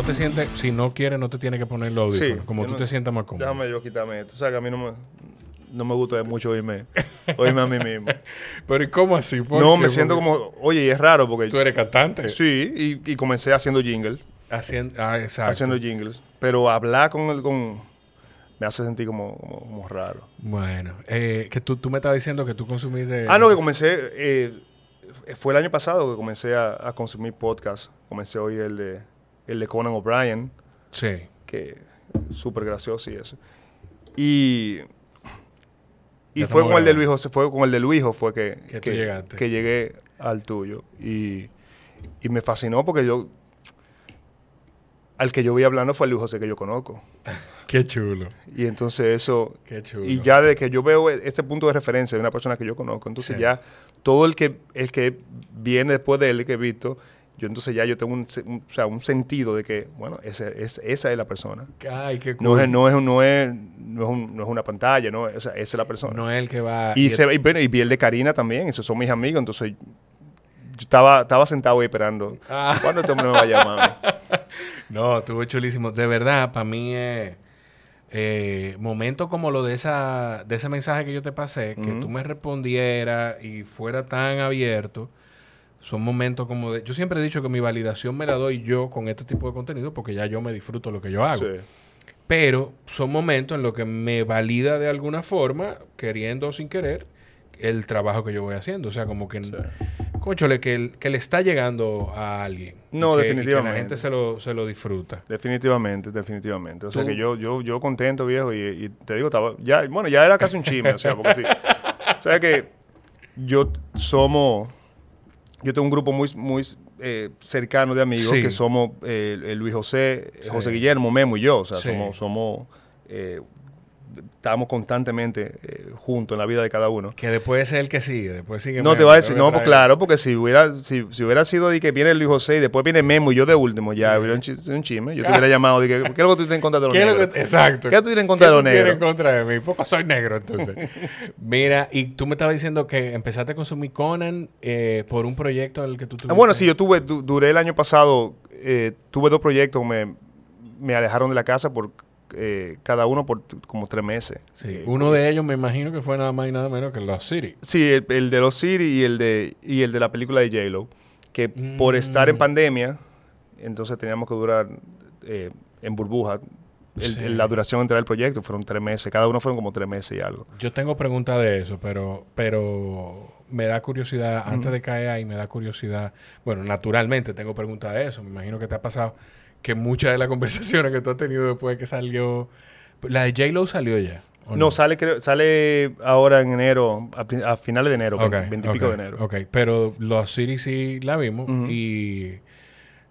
no te sientes, si no quieres, no te tienes que poner los audífonos, Sí, como tú no- te sientas más cómodo. Déjame yo quitarme esto. O sea, que a mí no me, no me gusta mucho oírme, oírme a mí mismo. Pero ¿y cómo así? ¿Por No, me siento como... Oye, y es raro porque... Tú eres cantante. Sí, y, y comencé haciendo jingles. Haciendo, ah, exacto. Haciendo jingles. Pero hablar con el... Con, me hace sentir como, como, como raro. Bueno, eh, que tú, tú me estabas diciendo que tú consumiste... Ah, no, que comencé... eh, fue el año pasado que comencé a, a consumir podcast. Comencé a oír el de, el de Conan O'Brien. Sí. que súper gracioso y eso. Y, y fue con el de. Luis José, fue con el de Luis fue que, Que llegaste. que llegué al tuyo. Y, y me fascinó porque yo, al que yo vi hablando fue el Luis José que yo conozco. Qué chulo. Y entonces eso, Qué chulo. y ya de que yo veo este punto de referencia de una persona que yo conozco, entonces Sí. ya todo el que, el que viene después de él, que he visto, yo entonces ya yo tengo un, o sea, un sentido de que, bueno, ese, es, esa es la persona. Ay, qué cool. No es, no es, no es, no es, un- no es una pantalla, no, o sea, esa es la persona. No es el que va... y, se, y, bueno, y vi el de Karina también, esos son mis amigos, entonces yo estaba, estaba sentado ahí esperando. Ah. ¿Cuándo este hombre me va a llamar? No, estuvo chulísimo. De verdad, para mí es... Eh, momentos como lo de esa de ese mensaje que yo te pasé, que tú me respondieras y fuera tan abierto, son momentos como de... Yo siempre he dicho que mi validación me la doy yo con este tipo de contenido porque ya yo me disfruto lo que yo hago. Sí. Pero son momentos en los que me valida de alguna forma, queriendo o sin querer, el trabajo que yo voy haciendo. O sea, como que, cónchole, que, el- que le está llegando a alguien. No, que- definitivamente. que la gente se lo, se lo disfruta. Definitivamente, definitivamente. O sea que yo, yo, yo contento, viejo, y, y te digo, estaba, ya, bueno, ya era casi un chisme, o sea, porque sí. O sea que yo somos, yo tengo un grupo muy, muy eh, cercano de amigos Sí. que somos eh, Luis José, eh, Sí. José Guillermo, Memo y yo, o sea, Sí. somos, somos eh, estamos constantemente eh, juntos en la vida de cada uno. Que después es el que sigue, después sigue. No te va a decir, no, pues claro, porque si hubiera, si, si hubiera sido de que viene Luis José y después viene Memo y yo de último, ya hubiera un, chi- un chisme. Yo te hubiera llamado y que, ¿qué es lo que tú tienes en contra de los ¿Qué es lo negros? que- exacto. ¿Qué tú tienes en contra de los ¿Qué tú tienes en negros? contra de mí? Poco soy negro, entonces. Mira, y tú me estabas diciendo que empezaste a consumir Conan eh, por un proyecto en el que tú Ah, tuviste. bueno, sí, yo tuve, du- duré el año pasado, eh, tuve dos proyectos, me, me alejaron de la casa por eh, cada uno por como tres meses. Sí, uno de ellos me imagino que fue nada más y nada menos que Lost City. Sí, el, el de los City y el de, y el de la película de J-Lo, que por estar en Mm. pandemia, entonces teníamos que durar eh, en burbuja. El- Sí. el- la duración entre el proyecto fueron tres meses, cada uno fueron como tres meses y algo. Yo tengo preguntas de eso, pero, pero me da curiosidad, antes de caer ahí, me da curiosidad. Bueno, naturalmente tengo preguntas de eso. Me imagino que te ha pasado que muchas de las conversaciones que tú has tenido después de que salió. La de J-Lo salió ya. ¿o No, sale, creo- sale ahora en enero, a, finales de enero, Ok, 20 y pico de enero. Ok, pero los City sí la vimos y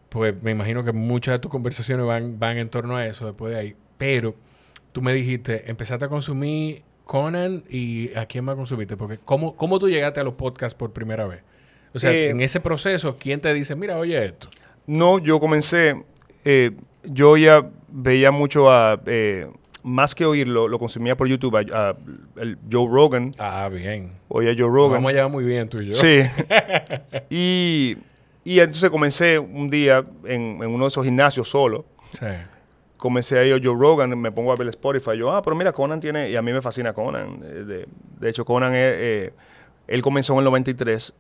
pues me imagino que muchas de tus conversaciones van, van en torno a eso después de ahí. Pero tú me dijiste, empezaste a consumir Conan y ¿a quién más consumiste? Porque ¿cómo, cómo tú llegaste a los podcasts por primera vez? O sea, Eh, en ese proceso, ¿quién te dice, mira, oye esto? No, yo comencé, eh, yo ya veía mucho a, eh, más que oírlo, lo consumía por YouTube, a, a- el Joe Rogan, Ah, bien. a Joe Rogan. vamos a llevar muy bien tú y yo. Sí. y, y entonces comencé un día en, en uno de esos gimnasios solo. Sí. Comencé a ir a Joe Rogan, me pongo a ver Spotify. Yo, ah, pero mira, Conan tiene, y a mí me fascina Conan. eh, De, de hecho, Conan, es, eh, él comenzó en el 93,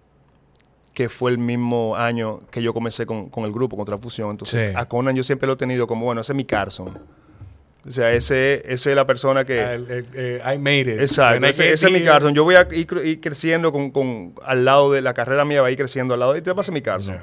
que fue el mismo año que yo comencé con, con el grupo, con Transfusión. Entonces, Sí. a Conan yo siempre lo he tenido como, bueno, ese es mi Carson. O sea, ese, ese es la persona que... Ah, el- el- eh, I made it. Exacto, ese, es mi Carson. Yo voy a ir, cre- ir creciendo con, con- al lado de la carrera mía, va a ir creciendo al lado de... Te pasa mi Carson.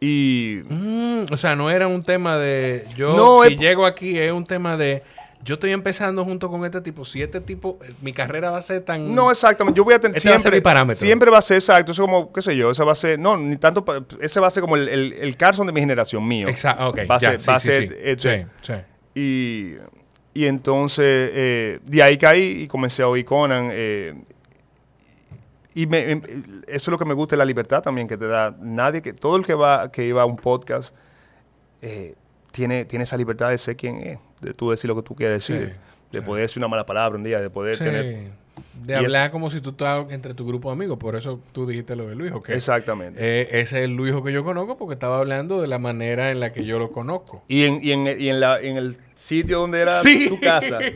Y... Mm, o sea, no era un tema de. Yo, No, si es- llego aquí, es un tema de. Yo estoy empezando junto con este tipo. Si este tipo. eh, Mi carrera va a ser tan. No, exactamente. Yo voy a tener Ese va a ser siempre, mi parámetro. siempre va a ser exacto. Eso como, qué sé yo, ese va a ser, no, ni tanto, ese va a ser como el, el, el Carson de mi generación mío. Exacto, ok. Va a ser- sí, va a sí, ser, sí. este- Sí, sí. Y, y entonces, eh, de ahí caí y comencé a oír Conan. eh, y me- em- eso es lo que me gusta la libertad también que te da. Nadie que, todo el que va, que iba a un podcast, eh, tiene, tiene esa libertad de ser quien es, de tú decir lo que tú quieres decir, Sí, de sí. poder decir una mala palabra un día, de poder Sí. tener De Y hablar como si tú estabas entre tu grupo de amigos. Por eso tú dijiste lo de Luis, ¿ok? Exactamente. Eh, ese es el Luijo que yo conozco porque estaba hablando de la manera en la que yo lo conozco. Y en, y en, y en, la, en el sitio donde era tu casa.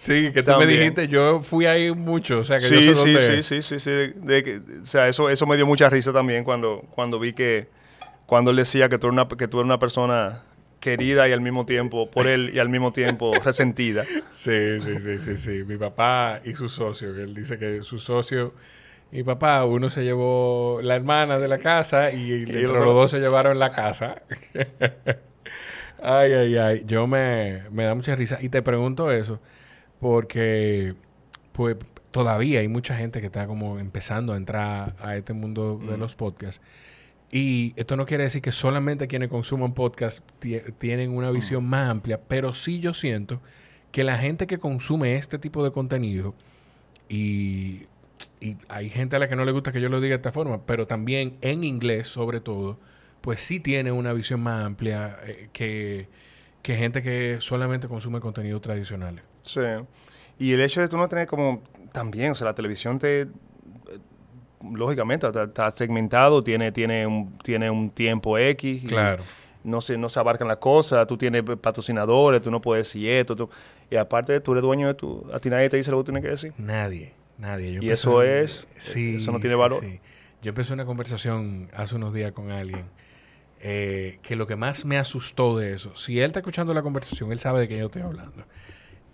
Sí, que tú me También. dijiste, yo fui ahí mucho, o sea que yo Sí, sé sí, dónde sí, sí, sí, sí. de- de que- o sea, eso, eso me dio mucha risa también cuando, cuando vi que, cuando él decía que tú, eres una, que tú eres una persona querida y al mismo tiempo, por él y al mismo tiempo resentida. Sí, sí, sí, sí, sí. Mi papá y su socio, que él dice que su socio y papá, uno se llevó la hermana de la casa y, los dos se llevaron la casa. ay, ay, ay. Yo me, me da mucha risa. Y te pregunto eso porque, pues, todavía hay mucha gente que está como empezando a entrar a este mundo de los podcasts. Y esto no quiere decir que solamente quienes consuman podcast tie- tienen una visión más amplia, pero sí yo siento que la gente que consume este tipo de contenido, y, y hay gente a la que no le gusta que yo lo diga de esta forma, pero también en inglés sobre todo, pues sí tiene una visión más amplia eh, que, que gente que solamente consume contenido tradicional. Sí. Y el hecho de tú no tener como también, o sea, la televisión te lógicamente está, está segmentado, tiene tiene un tiene un tiempo X y Claro. no se no se abarcan las cosas, tú tienes patrocinadores, tú no puedes decir esto, tú- y aparte tú eres dueño de tu a ti nadie te dice lo que tú tienes que decir. Nadie, nadie. Yo Y eso es- sí, eso no tiene sí, valor. sí. Yo empecé una conversación hace unos días con alguien eh, que lo que más me asustó de eso, si él está escuchando la conversación, él sabe de qué yo estoy hablando,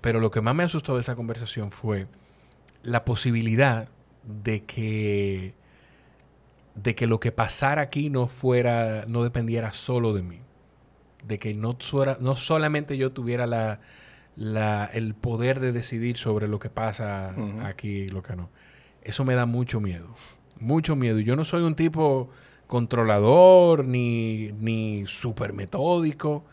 pero lo que más me asustó de esa conversación fue la posibilidad de que de que lo que pasara aquí no fuera no dependiera solo de mí. De que no fuera no solamente yo tuviera la, la- el poder de decidir sobre lo que pasa aquí y lo que no. Eso me da mucho miedo mucho miedo. Yo no soy un tipo controlador ni ni súper metódico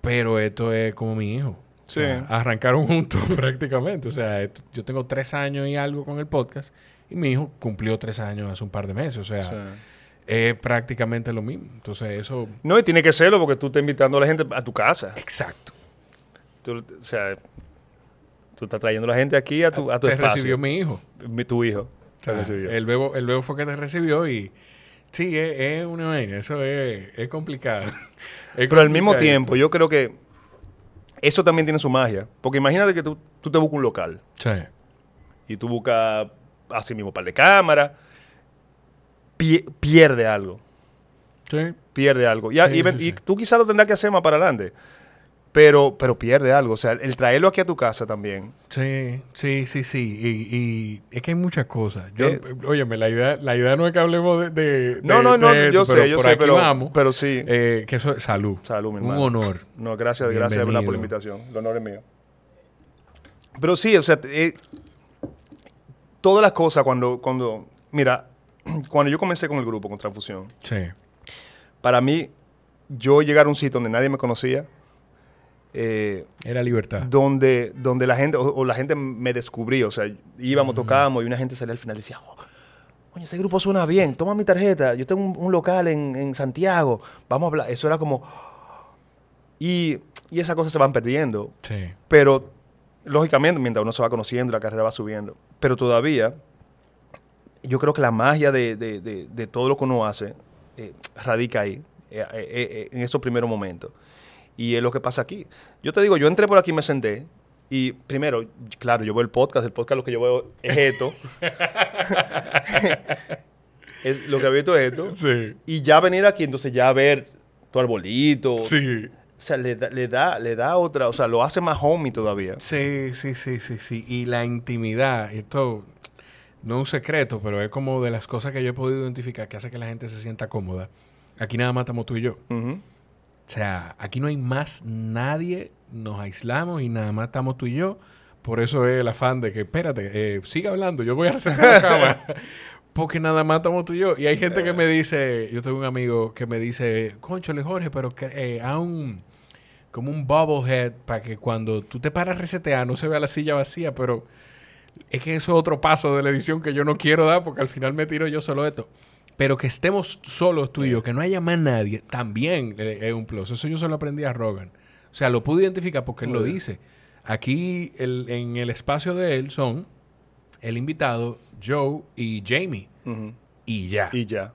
pero esto es como mi hijo Sí. o sea, arrancaron juntos prácticamente. O sea, yo tengo tres años y algo con el podcast y mi hijo cumplió tres años hace un par de meses. O sea, es prácticamente lo mismo. Entonces, eso... No, y tiene que serlo porque tú estás invitando a la gente a tu casa. Exacto. Tú, o sea, tú estás trayendo a la gente aquí a tu, a tu te espacio. recibió mi hijo. Mi- tu hijo. Te recibió. el, bebo, el bebo fue que te recibió y... Sí, es, es una vaina. Eso es, es complicado. Es Pero al mismo tiempo, yo creo que eso también tiene su magia. Porque imagínate que tú, tú te buscas un local Sí. y tú buscas así mismo un par de cámaras, pie- pierde algo. Sí. Pierde algo. Ya, Sí, y, sí, y sí. tú quizás lo tendrás que hacer más para adelante. Pero, pero pierde algo. O sea, el traerlo aquí a tu casa también. Sí, sí, sí, sí. Y, y es que hay muchas cosas. Yo, Eh. óyeme, la idea, la idea no es que hablemos de... de- No, de- no, no, de yo sé, yo por sé, aquí pero, vamos. pero sí. Eh, que eso es salud. Salud, mi Un hermano. honor. No, gracias, gracias por la invitación. El honor es mío. Pero sí, o sea, eh, todas las cosas cuando, cuando, mira, cuando yo comencé con el grupo, con Transfusión, Sí. para mí, yo llegar a un sitio donde nadie me conocía, eh, Era libertad. donde, donde la gente, o, o la gente me descubrió, o sea, íbamos, tocábamos y una gente salía al final y decía, oh, Oye, ese grupo suena bien, toma mi tarjeta, yo tengo un, un local en, en Santiago, vamos a hablar. Eso era como... Y, y esas cosas se van perdiendo. Sí. Pero, lógicamente, mientras uno se va conociendo, la carrera va subiendo. Pero todavía, yo creo que la magia de, de- de- de todo lo que uno hace eh, radica ahí, eh, en esos primeros momentos. Y es lo que pasa aquí. Yo te digo, yo entré por aquí y me senté. Y primero, claro, yo veo el podcast. El podcast lo que yo veo es esto. es, lo que he visto es esto. Sí. Y ya venir aquí, entonces ya ver tu arbolito. Sí. O sea, le da, le da, le da otra, o sea, lo hace más homie todavía. Sí, sí, sí, sí, sí. Y la intimidad, esto no es un secreto, pero es como de las cosas que yo he podido identificar que hace que la gente se sienta cómoda. Aquí nada más estamos tú y yo. Ujú. O sea, aquí no hay más nadie, nos aislamos y nada más estamos tú y yo. Por eso es el afán de que, espérate, eh, siga hablando, yo voy a acercar la cámara. Porque nada más estamos tú y yo. Y hay gente que me dice, yo tengo un amigo que me dice, conchole Jorge, pero que, eh, haz un, como un bobblehead para que cuando tú te paras a resetear no se vea la silla vacía, pero es que eso es otro paso de la edición que yo no quiero dar porque al final me tiro yo solo esto. Pero que estemos solos tú y yo, que no haya más nadie, también es un plus. Eso yo se lo aprendí a Rogan. O sea, lo pude identificar porque él lo bien. dice. Aquí el- en el espacio de él son el invitado, Joe y Jamie. Y ya. Y ya.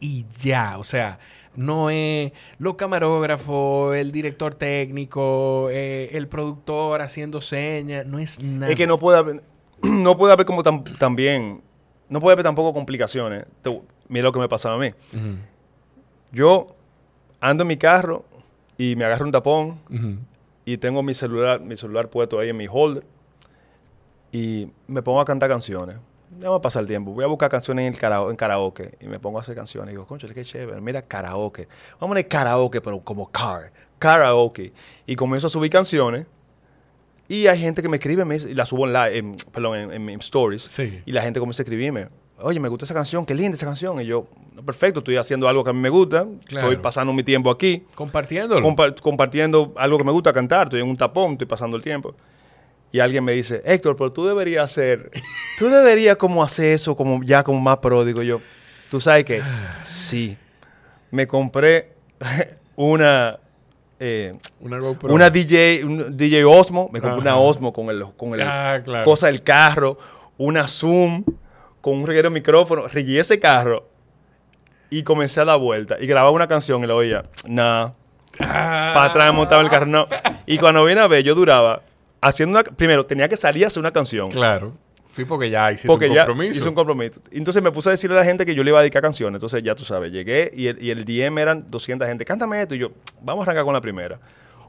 y ya. O sea, no es los camarógrafos, el director técnico, eh, el productor haciendo señas, no es nada. Es que no puede haber, no puede haber como tam- también, no puede haber tampoco complicaciones. Te- mira lo que me pasaba a mí. Ujú, Yo ando en mi carro y me agarro un tapón ujú. y tengo mi celular, mi celular puesto ahí en mi holder y me pongo a cantar canciones. Vamos a pasar el tiempo. Voy a buscar canciones en, el karao- en karaoke y me pongo a hacer canciones. Y digo, concho, qué chévere. Mira, karaoke. Vamos a poner karaoke, pero como car. Karaoke. Y comienzo a subir canciones. Y hay gente que me escribe, me y la subo en, live, en- perdón, en, en- en stories. Sí. Y la gente comienza a escribirme. Oye, me gusta esa canción, qué linda esa canción. Y yo, "No, perfecto, estoy haciendo algo que a mí me gusta. Claro. Estoy pasando mi tiempo aquí Compartiéndolo. compa- compartiendo algo que me gusta cantar, estoy en un tapón, estoy pasando el tiempo. Y alguien me dice, Héctor, pero tú deberías hacer, tú deberías como hacer eso como ya como más pro. Digo yo, tú sabes que sí. Me compré una, eh, una GoPro. una DJ, un DJ Osmo, me compré una. Osmo con el, con el Ah, claro. cosa del carro, una Zoom con un reguero de micrófono, regué ese carro y comencé a dar vuelta y grababa una canción y la oía, nah, Ah. para atrás montaba el carro. No. Y cuando vine a ver, yo duraba haciendo una. Primero, tenía que salir a hacer una canción. Claro. Sí, porque ya hiciste porque un ya compromiso. hice un compromiso. Entonces me puse a decirle a la gente que yo le iba a dedicar canciones. Entonces ya tú sabes, llegué y el, y el DM eran 200 gente. Cántame esto. Y yo, vamos a arrancar con la primera.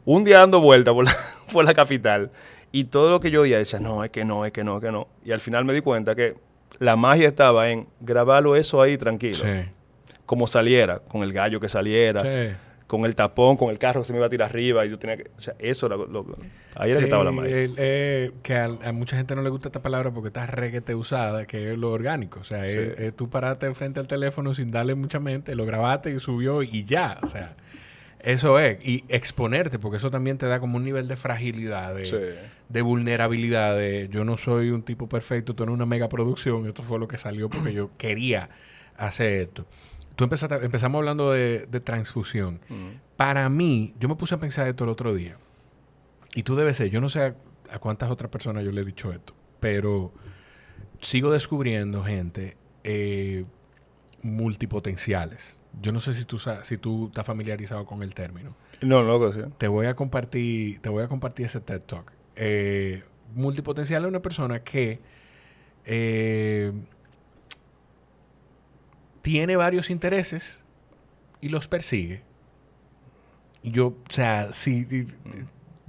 Un día dando vuelta por la, por la capital. Y todo lo que yo oía decía, no, es que no, es que no, es que no. Y al final me di cuenta que la magia estaba en grabarlo eso ahí tranquilo. Sí. Como saliera, con el gallo que saliera Sí. con el tapón, con el carro que se me iba a tirar arriba y yo tenía que... O sea, eso era lo... ahí era que estaba la magia. el- eh, que a, a mucha gente no le gusta esta palabra porque está reguete usada, que es lo orgánico. O sea, es, es tú parate frente al teléfono sin darle mucha mente, lo grabaste y subió y ya. O sea, eso es. Y exponerte, porque eso también te da como un nivel de fragilidad, de. De vulnerabilidad. De, yo no soy un tipo perfecto, tú eres una mega producción. Esto fue lo que salió porque yo quería hacer esto. Tú empezaste, empezamos hablando de, de transfusión. Mm. Para mí, yo me puse a pensar esto el otro día. Y tú debes ser, yo no sé a, a cuántas otras personas yo le he dicho esto, pero sigo descubriendo gente eh, multipotenciales. Yo no sé si tú, si tú estás familiarizado con el término. No, no, lo sea. Te voy a compartir, te voy a compartir ese TED Talk. Eh, multipotencial es una persona que eh, tiene varios intereses y los persigue. Yo, o sea, sí,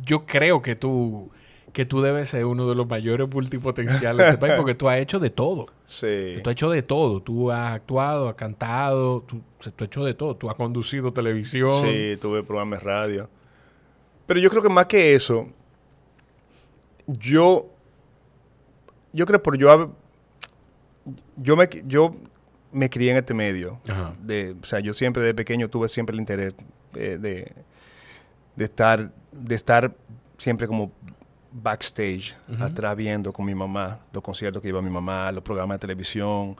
yo creo que tú, que tú debes ser uno de los mayores multipotenciales de este país porque tú has hecho de todo. Sí. Tú has hecho de todo. Tú has actuado, has cantado, tú, tú has hecho de todo. Tú has conducido televisión. Sí, tuve programas de radio. Pero yo creo que más que eso, yo... Yo creo por yo... Yo me, yo me crié en este medio. Ajá. de, o sea, yo siempre de pequeño tuve siempre el interés eh, de, de estar, de estar siempre como backstage, Ujú. atrás viendo con mi mamá, los conciertos que iba mi mamá, los programas de televisión,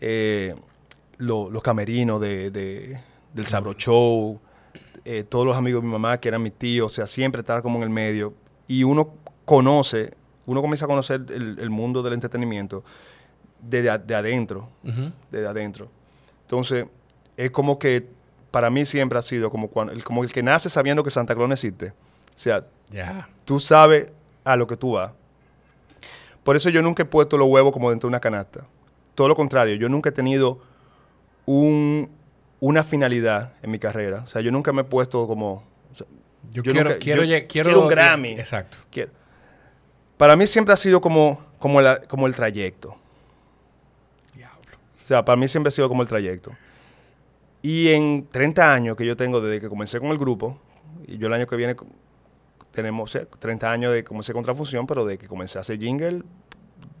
eh, lo- los camerinos de, de- del Sabro Show, eh, todos los amigos de mi mamá que eran mis tíos, o sea, siempre estar como en el medio. Y uno conoce, uno comienza a conocer el, el mundo del entretenimiento desde de adentro desde adentro. Entonces, es como que para mí siempre ha sido como, cuando, el, como el que nace sabiendo que Santa Claus existe. O sea, Ya. tú sabes a lo que tú vas. Por eso yo nunca he puesto los huevos como dentro de una canasta. Todo lo contrario, yo nunca he tenido un- una finalidad en mi carrera. O sea, yo nunca me he puesto como... o sea, Yo, Yo quiero, nunca- quiero, yo quiero, quiero un Grammy. Exacto. quiero- Para mí siempre ha sido como, como, la- como el trayecto. Diablo. O sea, para mí siempre ha sido como el trayecto. Y en 30 años que yo tengo desde que comencé con el grupo, y yo el año que viene tenemos o sea, 30 años de comencé con Transfusión, pero de que comencé a hacer jingle,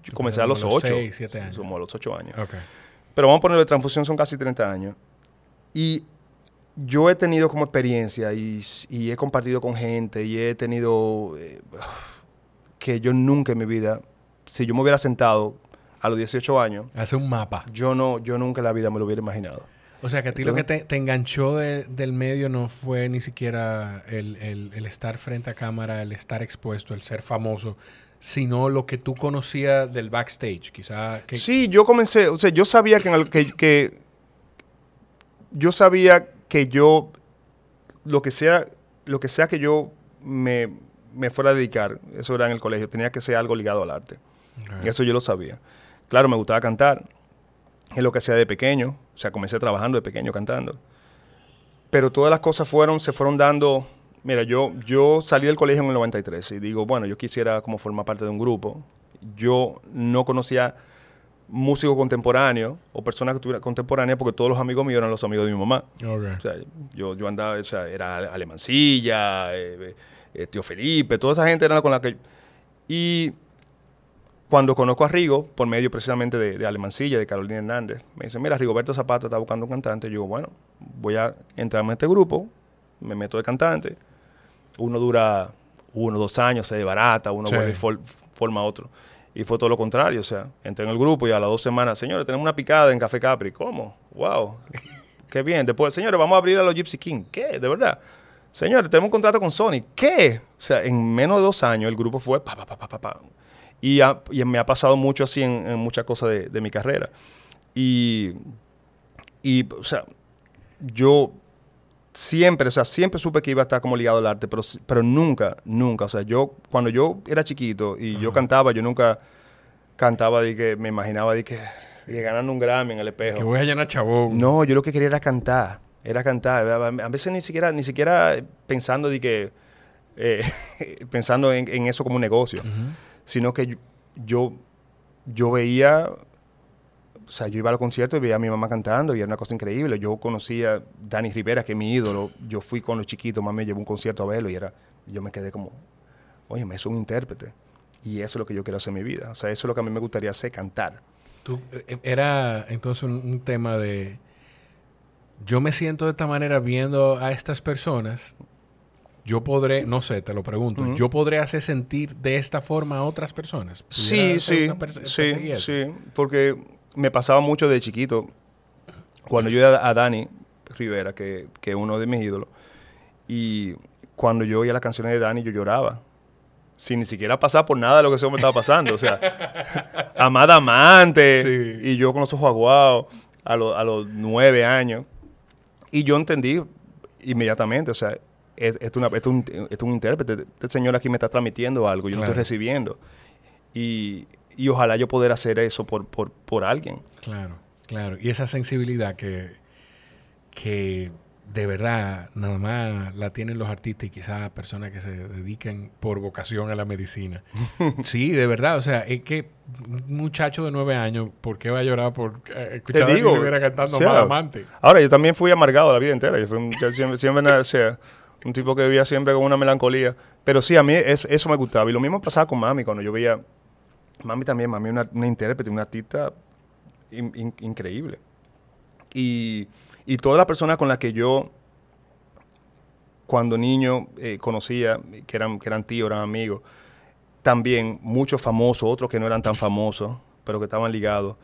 yo comencé a los Como 8. seis, siete años. Somos a los 8 años. Ok. Pero vamos a ponerlo de Transfusión, son casi 30 años. Y yo he tenido como experiencia y, y he compartido con gente y he tenido eh, que yo nunca en mi vida, si yo me hubiera sentado a los 18 años, Hace un mapa. yo no, yo nunca en la vida me lo hubiera imaginado. O sea, que a ti lo que te, enganchó del medio no fue ni siquiera el, el, estar frente a cámara, el estar expuesto, el ser famoso, sino lo que tú conocías del backstage, quizá. Que... Sí, yo comencé, o sea, yo sabía que, que, que, yo sabía que yo, lo que sea, lo que sea que yo me, me fuera a dedicar, eso era en el colegio, tenía que ser algo ligado al arte. Eso yo lo sabía. Claro, me gustaba cantar, es lo que hacía de pequeño, o sea, comencé trabajando de pequeño cantando. Pero todas las cosas fueron, se fueron dando Mira, yo, yo salí del colegio en el 93 y digo, bueno, yo quisiera como formar parte de un grupo. Yo no conocía músicos contemporáneos o personas contemporáneas porque todos los amigos míos eran los amigos de mi mamá. O sea, yo, yo andaba, o sea, era Alemancilla, eh, eh, Tío Felipe, toda esa gente era con la que... Y cuando conozco a Rigo, por medio precisamente de, de Alemancilla, de Carolina Hernández, me dice, mira, Rigoberto Zapato está buscando un cantante. Yo digo, bueno, voy a entrarme en este grupo, me meto de cantante uno dura uno, dos años, se desbarata, uno vuelve y forma otro. Y fue todo lo contrario, o sea, entré en el grupo y a las dos semanas, señores, tenemos una picada en Café Capri. ¿Cómo? ¡Wow! ¡Qué bien! Después, señores, vamos a abrir a los Gypsy King. ¿Qué? ¿De verdad? Señores, tenemos un contrato con Sony. ¿Qué? O sea, en menos de dos años el grupo fue pa, pa, pa, pa, pa, Y, y me ha pasado mucho así en, en muchas cosas de, de, mi carrera. Y, y, o sea, yo siempre, o sea, siempre supe que iba a estar como ligado al arte, pero, pero nunca, nunca, o sea, yo, cuando yo era chiquito y yo cantaba, yo nunca cantaba de que me imaginaba de que, ganando un Grammy en el espejo. Que voy a llenar chabón. No, yo lo que quería era cantar, era cantar, a veces ni siquiera, ni siquiera pensando de que, eh, pensando en, eso como un negocio, sino que yo, yo veía o sea, yo iba al concierto y veía a mi mamá cantando y era una cosa increíble. Yo conocía a Dani Rivera, que es mi ídolo. Yo fui con los chiquitos, mamá me llevó un concierto a verlo y era, yo me quedé como, oye, me es un intérprete. Y eso es lo que yo quiero hacer en mi vida. O sea, eso es lo que a mí me gustaría hacer, cantar. Tú, eh, era entonces un, tema de, yo me siento de esta manera viendo a estas personas yo podré, no sé, te lo pregunto, yo podré hacer sentir de esta forma a otras personas. Sí, sí, sí, sí, porque me pasaba mucho de chiquito, cuando yo iba a Dani Rivera, que, es uno de mis ídolos, y cuando yo oía las canciones de Dani, yo lloraba. Sin ni siquiera pasar por nada de lo que eso me estaba pasando. O sea, amada amante, y yo con los ojos aguados a, a los nueve años. Y yo entendí inmediatamente, o sea, es, es, una, es, un, es un intérprete. Este señor aquí me está transmitiendo algo, yo lo estoy recibiendo. Y, y ojalá yo poder hacer eso por, por, por alguien. Claro, claro. Y esa sensibilidad que, que de verdad nada más la tienen los artistas y quizás personas que se dediquen por vocación a la medicina. sí, de verdad. O sea, es que un muchacho de nueve años, ¿por qué va a llorar por eh, escuchar Te digo, a cantando o amante? Ahora, yo también fui amargado la vida entera. Yo fui un, siempre, siempre o sea, un tipo que vivía siempre con una melancolía. Pero sí, a mí eso me gustaba. Y lo mismo pasaba con mami cuando yo veía Mami también, mami una, una intérprete, una artista increíble. Y, y todas las personas con las que yo, cuando niño, eh, conocía, que eran, que eran tíos, eran amigos, también muchos famosos, otros que no eran tan famosos, pero que estaban ligados,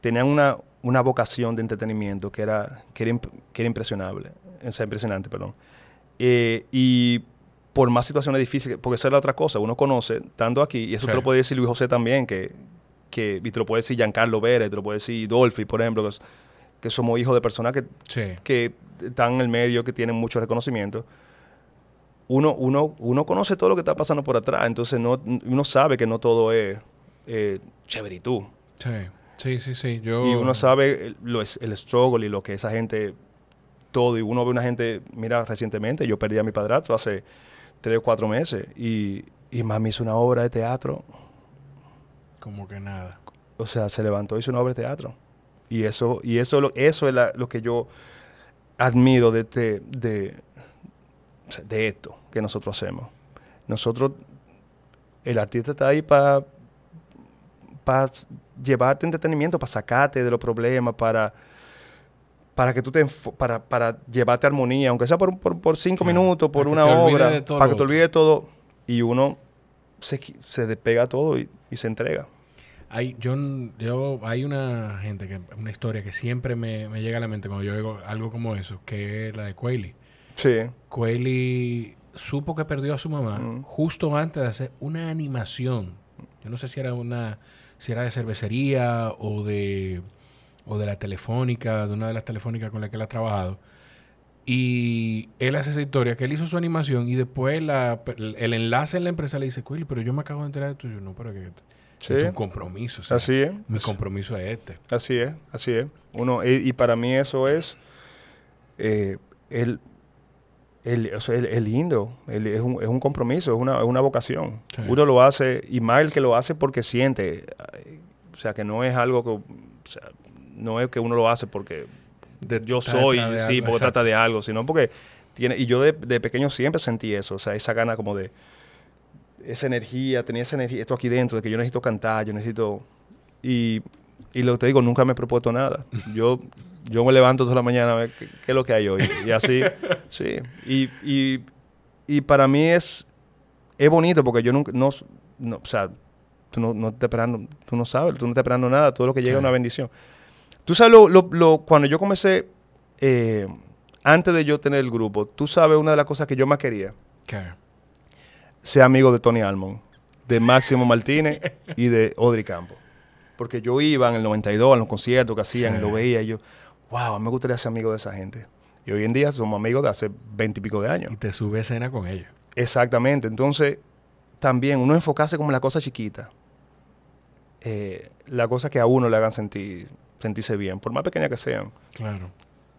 tenían una, una vocación de entretenimiento que era, que era, que era impresionable, o sea, impresionante, perdón. Eh, y por más situaciones difíciles, porque esa es la otra cosa, uno conoce, estando aquí, y eso te lo puede decir Luis José también, que, que y te lo puede decir Giancarlo Vélez, te lo puede decir Dolphy, por ejemplo, que, somos hijos de personas que, que están en el medio, que tienen mucho reconocimiento. Uno, uno, uno conoce todo lo que está pasando por atrás, entonces no, uno sabe que no todo es eh, chéveritud. Sí, sí, sí, sí. Yo... Y uno sabe el, lo, el struggle y lo que esa gente, todo, y uno ve una gente, mira, recientemente yo perdí a mi padrastro hace tres o cuatro meses. Y, y mami hizo una obra de teatro. Como que nada. O sea, se levantó y hizo una obra de teatro. Y eso, y eso, eso es lo que yo admiro de, de, de, de esto que nosotros hacemos. Nosotros, el artista está ahí para para llevarte entretenimiento, para sacarte de los problemas, para para que tú te para, para llevarte armonía, aunque sea por, por, cinco minutos, por una obra, para que te olvides todo y uno se, se despega todo y, se entrega. Hay, yo, yo, hay una gente, que una historia que siempre me, me llega a la mente cuando yo digo algo como eso, que es la de Quayle. Sí. Quayle supo que perdió a su mamá Mm. justo antes de hacer una animación. Yo no sé si era una, si era de cervecería o de, o de la telefónica, de una de las telefónicas con las que él ha trabajado. Y él hace esa historia, que él hizo su animación y después la, el enlace en la empresa le dice, Quayle, pero yo me acabo de enterar de esto. Y yo, no, pero que Sí. es un compromiso. o sea, Así es. Mi compromiso es este. Así es, así es. Uno, y, y para mí eso es eh, el, el, o sea, el- el lindo, el- es, un, es un compromiso, es una, es una vocación. Sí. Uno lo hace, y más el que lo hace porque siente, eh, o sea, que no es algo que, o sea, no es que uno lo hace porque De- yo soy, de sí, algo, porque exacto. trata de algo, sino porque tiene, y yo de, de pequeño siempre sentí eso, o sea, esa gana como de, esa energía, tenía esa energía, esto aquí dentro, de que yo necesito cantar, yo necesito, y, y lo que te digo, nunca me he propuesto nada. Yo, yo me levanto toda la mañana a ver qué, qué es lo que hay hoy, y así, sí, y, y, y para mí es, es bonito porque yo nunca, no, no, o sea, tú no, no estás esperando, tú no sabes, tú no estás esperando nada, todo lo que llega es una bendición. Tú sabes, lo, lo- lo- cuando yo comencé, eh, antes de yo tener el grupo, tú sabes una de las cosas que yo más quería, ¿Qué? Ser amigo de Tony Almond, de Máximo Martínez y de Audrey Campo. Porque yo iba en el 92 a los conciertos que hacían Sí. y lo veía y yo, wow, me gustaría ser amigo de esa gente. Y hoy en día somos amigos de hace 20 y pico de años. Y te sube escena con ellos. Exactamente. Entonces, también uno enfocarse como en la cosa chiquita. Eh, la cosa que a uno le hagan sentir, sentirse bien, por más pequeña que sean, Claro.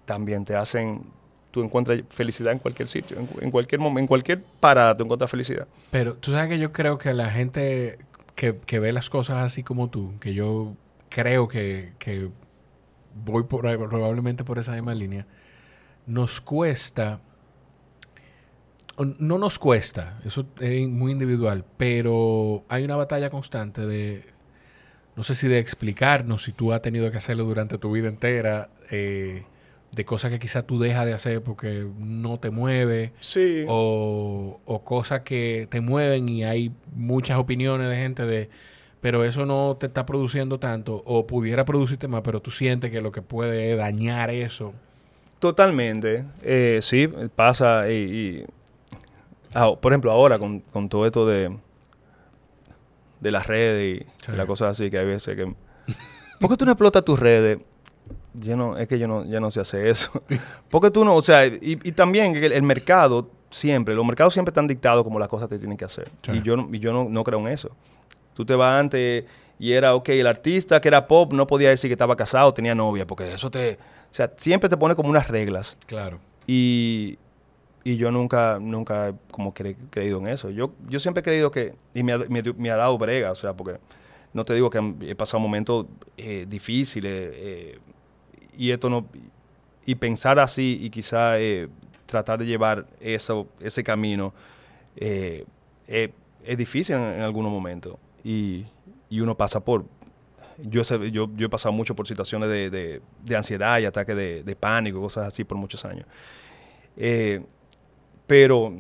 también te hacen, tú encuentras felicidad en cualquier sitio, en, cualquier momento, en cualquier parada tú encuentras felicidad. Pero tú sabes que yo creo que la gente que, que ve las cosas así como tú, que yo creo que, que voy por probablemente por esa misma línea, nos cuesta, no nos cuesta, eso es muy individual, pero hay una batalla constante de, no sé si de explicarnos, si tú has tenido que hacerlo durante tu vida entera, eh, de cosas que quizás tú dejas de hacer porque no te mueve Sí. o, o cosas que te mueven y hay muchas opiniones de gente de pero eso no te está produciendo tanto o pudiera producirte más pero tú sientes que lo que puede dañar eso Totalmente. Eh, sí, pasa. Y, y- ah, por ejemplo, ahora con, con todo esto de, de las redes y Sí. las cosas así, que hay veces que... ¿Por qué tú no explotas tus redes? Yo no, es que yo no, yo no sé hacer eso. Porque tú no, o sea, y, y también el, el mercado siempre, los mercados siempre están dictados como las cosas te tienen que hacer. Sí. Y yo, no- y yo no, no creo en eso. Tú te vas antes y era, ok, el artista que era pop no podía decir que estaba casado, tenía novia, porque eso te... O sea, siempre te pone como unas reglas. claro Y, y yo nunca, nunca como cre- creído en eso. Yo, yo siempre he creído que, y me ha, me, me ha dado brega, o sea, porque no te digo que he pasado momentos eh, difíciles, eh, y esto no, y pensar así y quizá eh, tratar de llevar eso, ese camino, eh, eh, es difícil en, algunos momentos. Y, y uno pasa por, yo, yo, yo he pasado mucho por situaciones de, de- ansiedad y ataques de, de pánico, cosas así por muchos años. Pero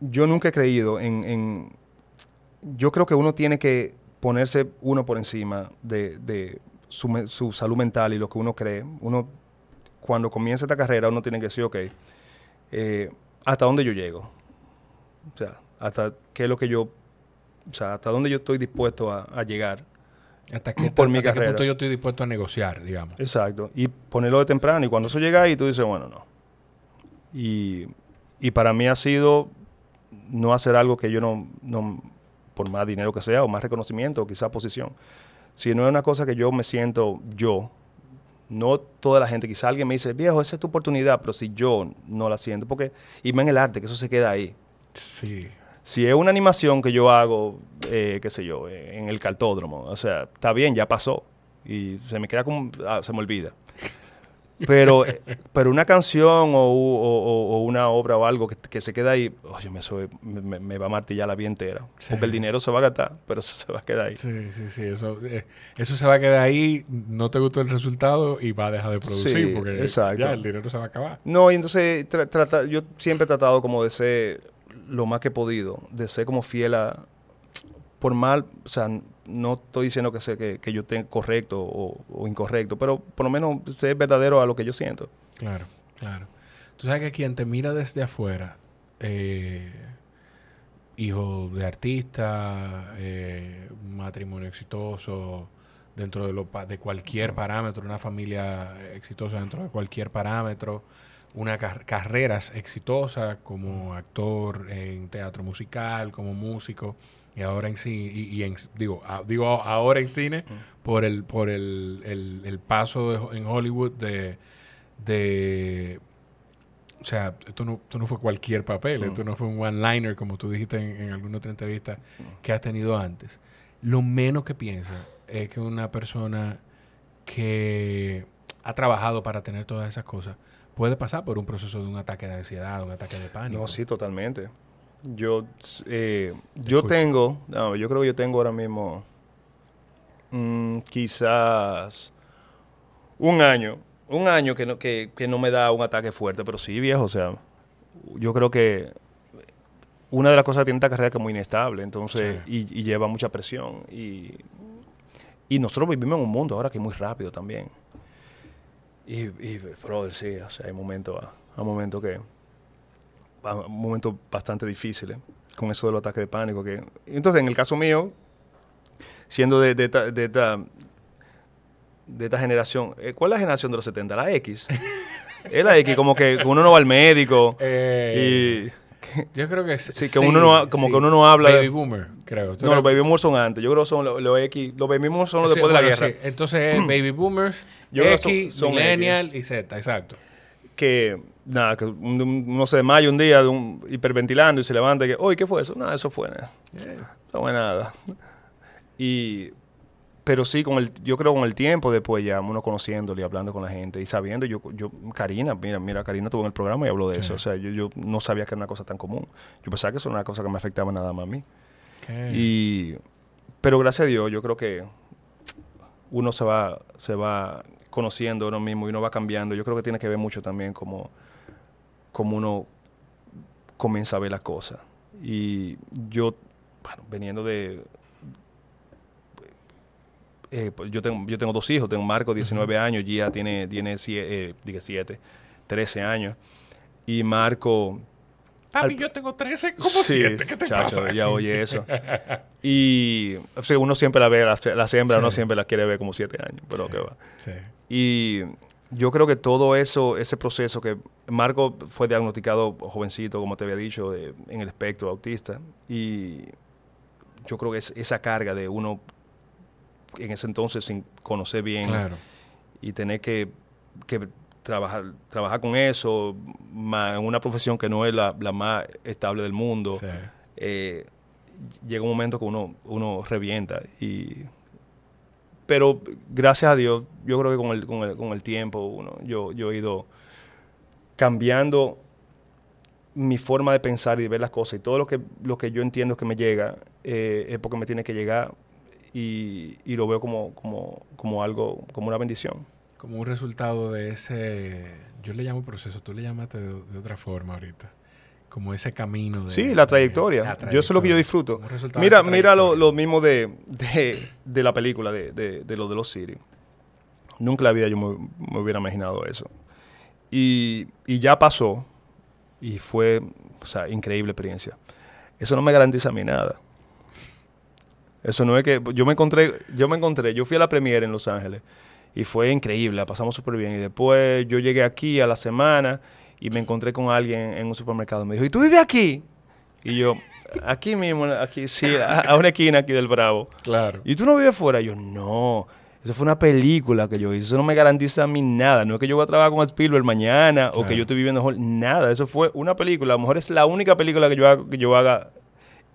yo nunca he creído en, Yo creo que uno tiene que ponerse uno por encima de su, salud mental y lo que uno cree. Uno, cuando comienza esta carrera, uno tiene que decir, ok, eh, ¿hasta dónde yo llego? O sea, hasta qué es lo que yo... O sea, hasta dónde yo estoy dispuesto a- a llegar. hasta qué, Por mi hasta qué carrera. punto yo estoy dispuesto a negociar digamos Exacto. Y ponerlo de temprano. Y cuando eso llega ahí, tú dices, bueno, no. Y, y para mí ha sido no hacer algo que yo no, no, por más dinero que sea, o más reconocimiento, o quizá posición, sino es una cosa que yo me siento yo, no toda la gente. Quizá alguien me dice, viejo, esa es tu oportunidad, pero si yo no la siento, porque, y en el arte, que eso se queda ahí. sí Si es una animación que yo hago, eh, qué sé yo, en el cartódromo, o sea, está bien, ya pasó. Y se me queda como, ah, se me olvida. Pero, eh, pero una canción o, o- una obra o algo que, que se queda ahí, oye, me, soy- me, me- me va a martillar la vida entera. Sí. Porque el dinero se va a gastar, pero eso se va a quedar ahí. Sí, sí, sí. Eso, eh, eso se va a quedar ahí, no te gustó el resultado y va a dejar de producir Sí, porque exacto. ya el dinero se va a acabar. No, y entonces tra- trata- yo siempre he tratado como de ser lo más que he podido, de ser como fiel a... por mal, o sea, no estoy diciendo que, sé que, que yo tenga correcto o, incorrecto, pero por lo menos ser verdadero a lo que yo siento. Claro, claro. Tú sabes que quien te mira desde afuera, eh, hijo de artista, eh, matrimonio exitoso, dentro de, lo, de cualquier parámetro, una familia exitosa dentro de cualquier parámetro, una carreras exitosas como actor en teatro musical, como músico y ahora en sí y, en, digo digo ahora en cine por el por el, el, paso en Hollywood de, de o sea, esto no, esto no fue cualquier papel, esto no fue un one-liner, como tú dijiste en, en alguna otra entrevista que has tenido antes. Lo menos que piensa es que una persona que ha trabajado para tener todas esas cosas puede pasar por un proceso de un ataque de ansiedad, un ataque de pánico. No, sí, totalmente. Yo, eh, yo tengo, no, yo creo que yo tengo ahora mismo mm, quizás un año, un año que no, que, que no me da un ataque fuerte, pero sí, viejo, o sea, yo creo que una de las cosas que tiene esta carrera es que es muy inestable, entonces, y, y, lleva mucha presión. Y, y nosotros vivimos en un mundo ahora que es muy rápido también. Y, y brother, sí, o sea, hay momentos, hay momentos que, momentos bastante difíciles con eso de los ataques de pánico. Que, entonces, en el caso mío, siendo de, de, esta, de, esta, de esta generación, eh, ¿cuál es la generación de los 70? La X. es la X, como que uno no va al médico eh, y... Yo creo que sí. que uno no, como que uno no habla. Baby boomer, creo. No, los baby boomers son antes. Yo creo que son los, X. Los baby boomers son los después de la guerra. Entonces, baby boomers, X, son, millennial y Z, exacto. Que, nada, que uno se desmaya un día de un, hiperventilando y se levanta y que, oye, ¿qué fue eso? Nada, eso fue nada. No fue nada. Y pero sí, con el, yo creo con el tiempo después ya, uno conociéndole y hablando con la gente y sabiendo, yo, yo Karina, mira, mira, Karina estuvo en el programa y habló de eso. O sea, yo, yo no sabía que era una cosa tan común. Yo pensaba que eso era una cosa que me afectaba nada más a mí. Y, pero gracias a Dios, yo creo que uno se va, se va conociendo uno mismo y uno va cambiando. Yo creo que tiene que ver mucho también como, como uno comienza a ver las cosas. Y yo, bueno, veniendo de eh, pues, yo, tengo, yo tengo dos hijos, tengo Marco, 19 años, Gia tiene, tiene eh, 7, 13 años. Y Marco... Papi, yo tengo 13, ¿cómo 7? ¿Qué te pasa? ya oye eso. y uno siempre la ve, la, siembra, uno siempre la quiere ver como 7 años, pero qué va. Y yo creo que todo eso, ese proceso que Marco fue diagnosticado jovencito, como te había dicho, en el espectro autista. Y yo creo que es esa carga de uno en ese entonces sin conocer bien y tener que, trabajar, trabajar con eso en una profesión que no es la, más estable del mundo. Eh, llega un momento que uno, uno revienta. Y, pero gracias a Dios, yo creo que con el, con el, con el tiempo uno, yo, yo he ido cambiando mi forma de pensar y de ver las cosas. Y todo lo que, lo que yo entiendo que me llega eh, es porque me tiene que llegar y, y lo veo como, como, como, algo, como una bendición. Como un resultado de ese, yo le llamo proceso, tú le llamaste de, otra forma ahorita como ese camino. De, sí, la trayectoria. Yo eso es lo que yo disfruto. Mira, mira lo, lo mismo de, de, de, la película, de, de, lo de los Siri. Nunca en la vida yo me, me, hubiera imaginado eso. Y, y ya pasó. Y fue, o sea, increíble experiencia. Eso no me garantiza a mí nada. Eso no es que yo me encontré, yo me encontré, yo fui a la premiere en Los Ángeles y fue increíble, la pasamos súper bien. Y después yo llegué aquí a la semana y me encontré con alguien en un supermercado. Me dijo, ¿y tú vives aquí? Y yo, aquí mismo, aquí, sí, a, una esquina aquí del Bravo. Claro. ¿Y tú no vives fuera? Y yo, no. Eso fue una película que yo hice. Eso no me garantiza a mí nada. No es que yo voy a trabajar con Spielberg mañana o que yo estoy viviendo nada. Eso fue una película. A lo mejor es la única película que yo haga, que yo haga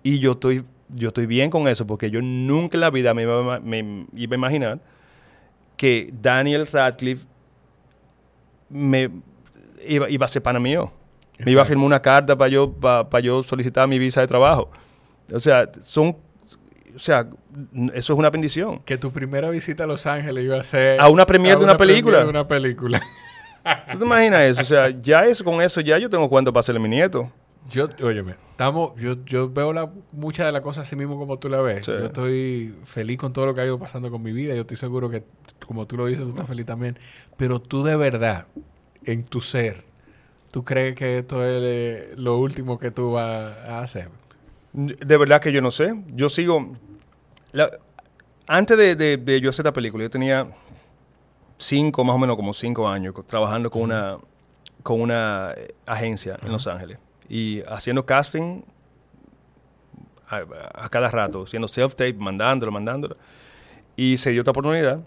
y yo estoy yo estoy bien con eso porque yo nunca en la vida me iba, a imaginar que Daniel Radcliffe me iba, a ser pana mío. Me iba a firmar una carta para yo, para, yo solicitar mi visa de trabajo. O sea, son o sea, eso es una bendición. Que tu primera visita a Los Ángeles iba a ser... A una premiere de una, película. De una película. ¿Tú te imaginas eso? O sea, ya eso, con eso, ya yo tengo cuenta para hacerle a mi nieto. Yo, óyeme, estamos, yo, yo veo la, muchas de las cosas así mismo como tú la ves. Sí. Yo estoy feliz con todo lo que ha ido pasando con mi vida. Yo estoy seguro que, como tú lo dices, tú estás feliz también. Pero tú de verdad, en tu ser, ¿tú crees que esto es eh, lo último que tú vas a hacer? De verdad que yo no sé. Yo sigo. la- antes de, de- de yo hacer esta película, yo tenía cinco, más o menos como cinco años, trabajando con una, con una eh, agencia en Los Ángeles. Y haciendo casting a, a cada rato, haciendo self-tape, mandándolo, mandándolo. Y se dio esta oportunidad.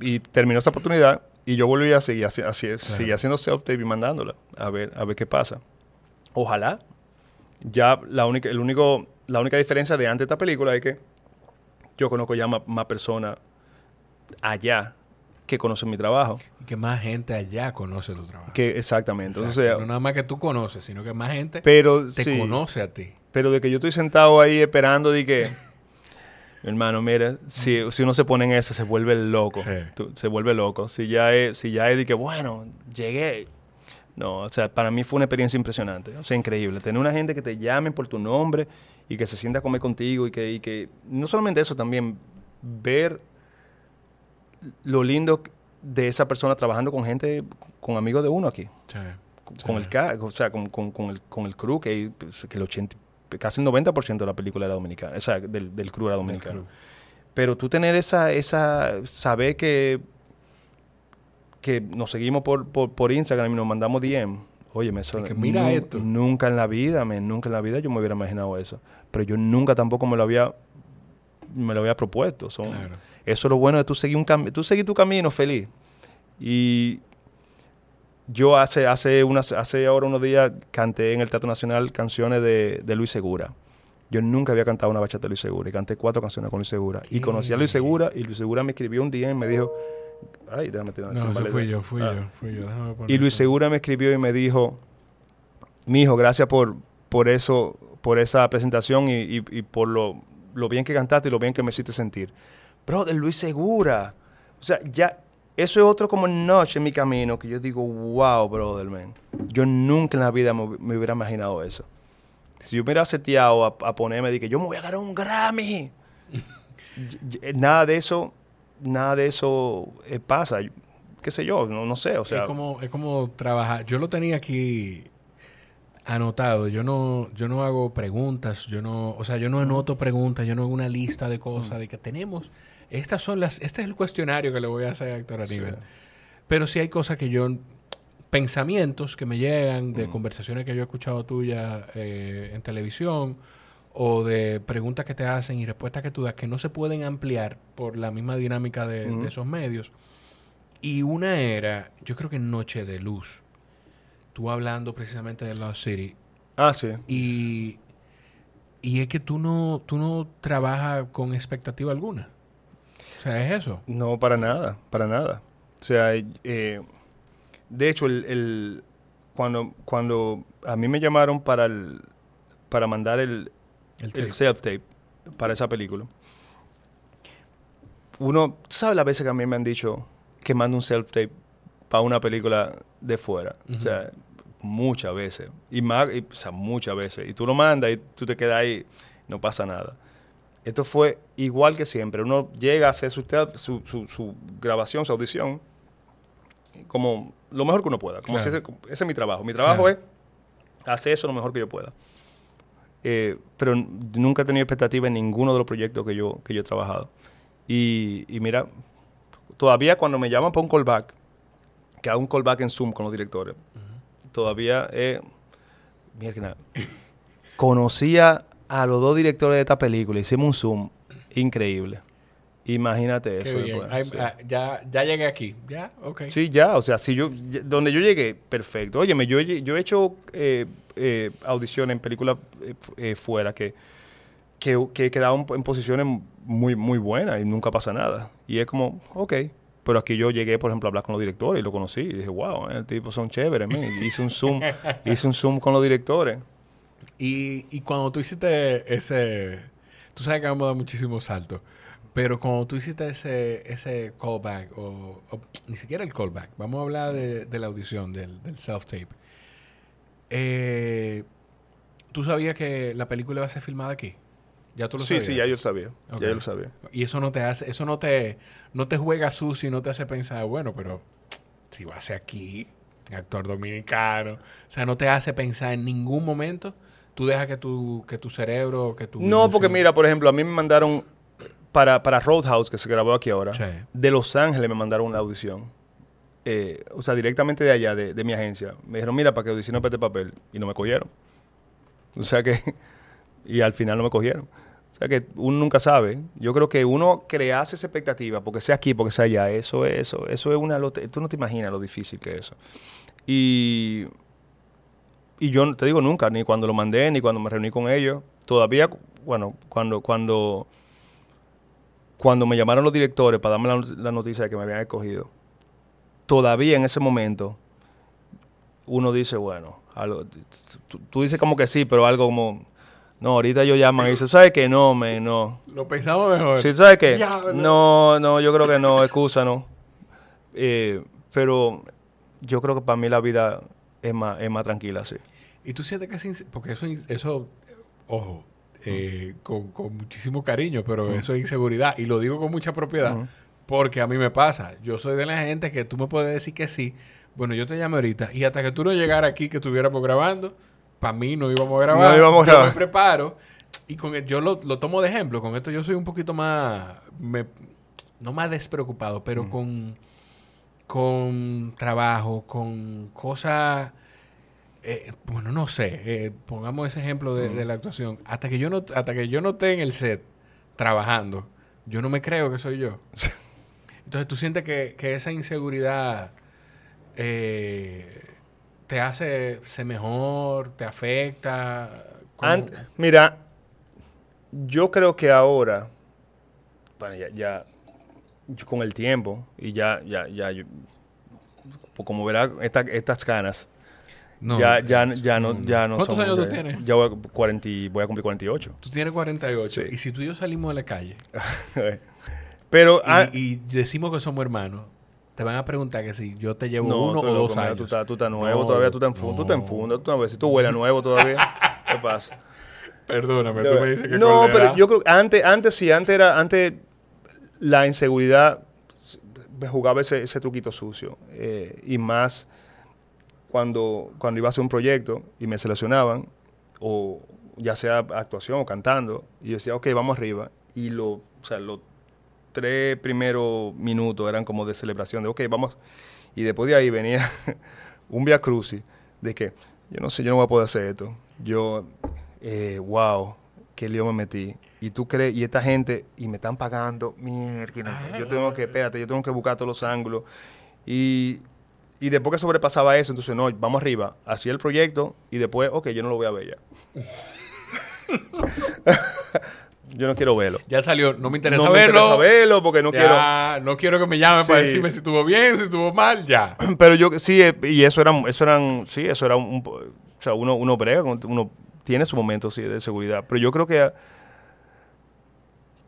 Y terminó esta oportunidad. Y yo volví a seguir, haci- haci- seguir haciendo self-tape y mandándola. A ver, a ver qué pasa. Ojalá ya la única, el único, la única diferencia de antes de esta película es que yo conozco ya más, más personas allá que conocen mi trabajo. Y que más gente allá conoce tu trabajo. Que exactamente. Exacto. Entonces, no nada más que tú conoces, sino que más gente pero te sí, conoce a ti. pero de que yo estoy sentado ahí esperando de que hermano, mira, si, si uno se pone en esa se vuelve loco. Sí. Tú- se vuelve loco. Si ya es, si ya es de que bueno, llegué. No, o sea, para mí fue una experiencia impresionante. O sea, increíble. Tener una gente que te llamen por tu nombre y que se sienta a comer contigo y que, y que no solamente eso, también ver lo lindo de esa persona trabajando con gente, con amigos de uno aquí. Sí. Con el ca- o sea, con, con- con el, con el crew, que, pues, que el 80, casi el 90% de la película era dominicana, o sea, del, del crew era dominicano. crew. Pero tú tener esa, esa, saber que, que nos seguimos por, por, por Instagram y nos mandamos DM. Oye, me que mira esto. Nunca en la vida, men, nunca en la vida yo me hubiera imaginado eso. Pero yo nunca tampoco me lo había, me lo había propuesto. Son- Claro. Eso es lo bueno de tú seguir, un tú seguir tu camino feliz. Y yo hace, hace, unas, hace ahora unos días canté en el Teatro Nacional canciones de, de Luis Segura. Yo nunca había cantado una bachata de Luis Segura y canté cuatro canciones con Luis Segura. Y conocí a Luis Segura y Luis Segura me escribió un día y me dijo, ay, déjame tirar No, eso fui yo, fui Ah. yo, fui yo. Y Luis. Segura me escribió y me dijo, mi hijo, gracias por, por eso, por esa presentación y, y- y por lo, lo bien que cantaste y lo bien que me hiciste sentir. Brother, Luis Segura. O sea, ya, eso es otro como noche en mi camino que yo digo, wow, brother, man. Yo nunca en la vida me, hub- me hubiera imaginado eso. Si yo me hubiera seteado a, a ponerme que yo me voy a ganar un Grammy. nada de eso, nada de eso eh, pasa. Qué sé yo, no, no sé, o sea. es como es como trabajar. Yo lo tenía aquí anotado. Yo no yo no hago preguntas, yo no, o sea, yo no anoto preguntas, yo no hago una lista de cosas de que tenemos estas son las este es el cuestionario que le voy a hacer a Héctor Aníbal. Pero sí hay cosas que yo pensamientos que me llegan de conversaciones que yo he escuchado tuyas eh, en televisión o de preguntas que te hacen y respuestas que tú das que no se pueden ampliar por la misma dinámica de, de esos medios. Y una era, yo creo que Noche de Luz. Tú hablando precisamente de Lost City. Ah, sí. Y, y es que tú no, tú no trabajas con expectativa alguna. O sea, es eso. No, para nada, para nada. O sea, eh, de hecho, el, el- cuando, cuando a mí me llamaron para, el, para mandar el, El el tape. self-tape para esa película, uno, tú sabes las veces que a mí me han dicho que mando un self-tape para una película de fuera. O sea, muchas veces. Y más, y, o sea, muchas veces. Y tú lo mandas y tú te quedas ahí, no pasa nada. Esto fue igual que siempre. Uno llega a hacer su, tel- su, su- su grabación, su audición, como lo mejor que uno pueda. Como Claro. si ese, ese es mi trabajo. Mi trabajo Claro. es hacer eso lo mejor que yo pueda. Eh, pero nunca he tenido expectativa en ninguno de los proyectos que yo, que yo he trabajado. Y, y mira, todavía cuando me llaman para un callback, que hago un callback en Zoom con los directores, todavía, eh, mira que nada, conocía a los dos directores de esta película, hicimos un Zoom increíble. Imagínate Qué eso. bien. después, Ay, sí. ah, ya, ya llegué aquí. Ya, ok. Sí, ya, o sea, si yo, ya- donde yo llegué, perfecto. Óyeme, yo, yo he hecho eh, eh, audiciones en películas eh, eh, fuera que, que, que he quedado en, posiciones muy, muy buenas y nunca pasa nada. Y es como, ok. Pero aquí yo llegué, por ejemplo, a hablar con los directores y lo conocí. Y dije, wow, el tipo son chéveres, man. Hice un Zoom, hice un Zoom con los directores. Y, y cuando tú hiciste ese... Tú sabes que vamos a dar muchísimos saltos. Pero cuando tú hiciste ese, ese callback, o, o ni siquiera el callback, vamos a hablar de, de la audición, del, del self-tape. Eh, ¿Tú sabías que la película iba a ser filmada aquí? ¿Ya tú lo sí, sabías? Sí, ya yo lo sabía. Ya yo lo sabía. Y eso no te hace, eso no te, no te juega sucio y no te hace pensar, bueno, pero si va a ser aquí, actor dominicano. O sea, no te hace pensar en ningún momento. Tú dejas que tu, que tu cerebro, que tu... No, porque mira, por ejemplo, a mí me mandaron para, para Roadhouse, que se grabó aquí ahora. De Los Ángeles me mandaron una audición. Eh, o sea, directamente de allá, de, de, mi agencia. Me dijeron, mira, para que audiciones para este papel. Y no me cogieron. O sea que... y al final no me cogieron. O sea que uno nunca sabe. Yo creo que uno crease esa expectativa, porque sea aquí, porque sea allá, eso es eso. Eso es una... Tú no te imaginas lo difícil que es eso. Y, y yo te digo nunca, ni cuando lo mandé, ni cuando me reuní con ellos. Todavía, bueno, cuando, cuando, cuando me llamaron los directores para darme la, noticia de que me habían escogido, todavía en ese momento uno dice, bueno, tú, tú dices como que sí, pero algo como no, ahorita yo llaman y dicen, ¿sabes qué? No, me, no. Lo pensamos mejor. Sí, ¿sabes qué? no, no, yo creo que no, excusa, no. Eh, pero yo creo que para mí la vida es más, es más tranquila, sí. Y tú sientes que porque eso, eso ojo, eh, con, muchísimo cariño, pero eso es inseguridad. Y lo digo con mucha propiedad, porque a mí me pasa. Yo soy de la gente que tú me puedes decir que sí. Bueno, yo te llamo ahorita. Y hasta que tú no llegaras aquí, que estuviéramos grabando, para mí no íbamos a grabar. No íbamos a grabar. Yo me preparo y con yo lo, tomo de ejemplo. Con esto yo soy un poquito más, no más despreocupado, pero con, con trabajo, con cosas, eh, bueno, no sé, eh, pongamos ese ejemplo de, la actuación. Hasta que yo no, hasta que yo no esté en el set trabajando, yo no me creo que soy yo. Entonces tú sientes que, que esa inseguridad eh, te hace ser mejor, te afecta? mira, yo creo que ahora, bueno, ya, con el tiempo y ya, ya, ya, como verás estas canas, ya, ya, ya no, ya no ¿Cuántos años tú tienes? Ya voy a, 40, voy a cumplir 48. Tú tienes 48. Y si tú y yo salimos de la calle. Pero, y decimos que somos hermanos te van a preguntar que si yo te llevo uno o dos años. Tú estás, tú estás nuevo todavía, tú te enfundas, tú te enfundas, tú a ver si tú hueles nuevo todavía. ¿Qué pasa? Perdóname, tú me dices que No, pero yo creo que antes, antes sí, antes era, antes la inseguridad jugaba ese, truquito sucio. Eh, y más cuando, cuando iba a hacer un proyecto y me seleccionaban, o ya sea actuación o cantando, y yo decía, ok, vamos arriba. Y lo, o sea, lo tres primeros minutos eran como de celebración, de ok, vamos. Y después de ahí venía un via crucis de que yo no sé, yo no voy a poder hacer esto. Yo, eh, wow, qué lío me metí. Y tú crees, y esta gente, y me están pagando, mierda, yo tengo que, espérate, yo tengo que buscar todos los ángulos. Y, y después que sobrepasaba eso, entonces, no, vamos arriba, hacía el proyecto, y después, ok, yo no lo voy a ver ya. Yo no quiero verlo. Ya salió, no me interesa no verlo. No me interesa verlo porque no quiero. No quiero que me llamen para decirme si estuvo bien, si estuvo mal, ya. Pero yo sí, eh, y eso eran, eso eran, sí, eso era un, o sea, uno, uno brega, uno tiene su momento sí, de seguridad. Pero yo creo que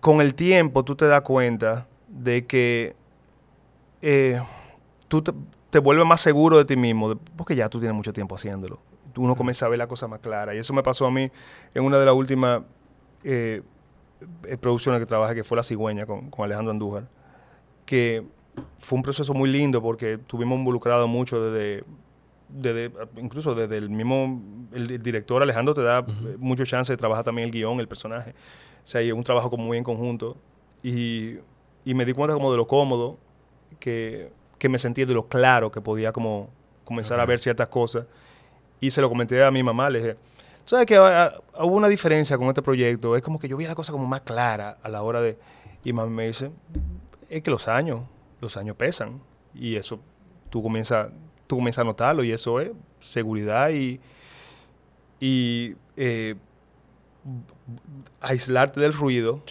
con el tiempo tú te das cuenta de que eh, tú te, vuelves más seguro de ti mismo, porque ya tú tienes mucho tiempo haciéndolo. Uno comienza a ver la cosa más clara. Y eso me pasó a mí en una de las últimas eh, eh, producciones que trabajé, que fue La Cigüeña con, Alejandro Andújar, que fue un proceso muy lindo porque estuvimos involucrados mucho desde, desde, incluso desde el mismo el, director Alejandro te da mucho chance de trabajar también el guion, el personaje. O sea, es un trabajo como muy en conjunto. Y, y, me di cuenta como de lo cómodo que, que, me sentí, de lo claro que podía como comenzar a ver ciertas cosas. Y se lo comenté a mi mamá, le dije, ¿Sabes que hubo una diferencia con este proyecto? Es como que yo vi la cosa como más clara a la hora de... Y mami me dice, es que los años, los años pesan. Y eso tú comienzas, tú comienzas a notarlo y eso es seguridad y, y eh, aislarte del ruido.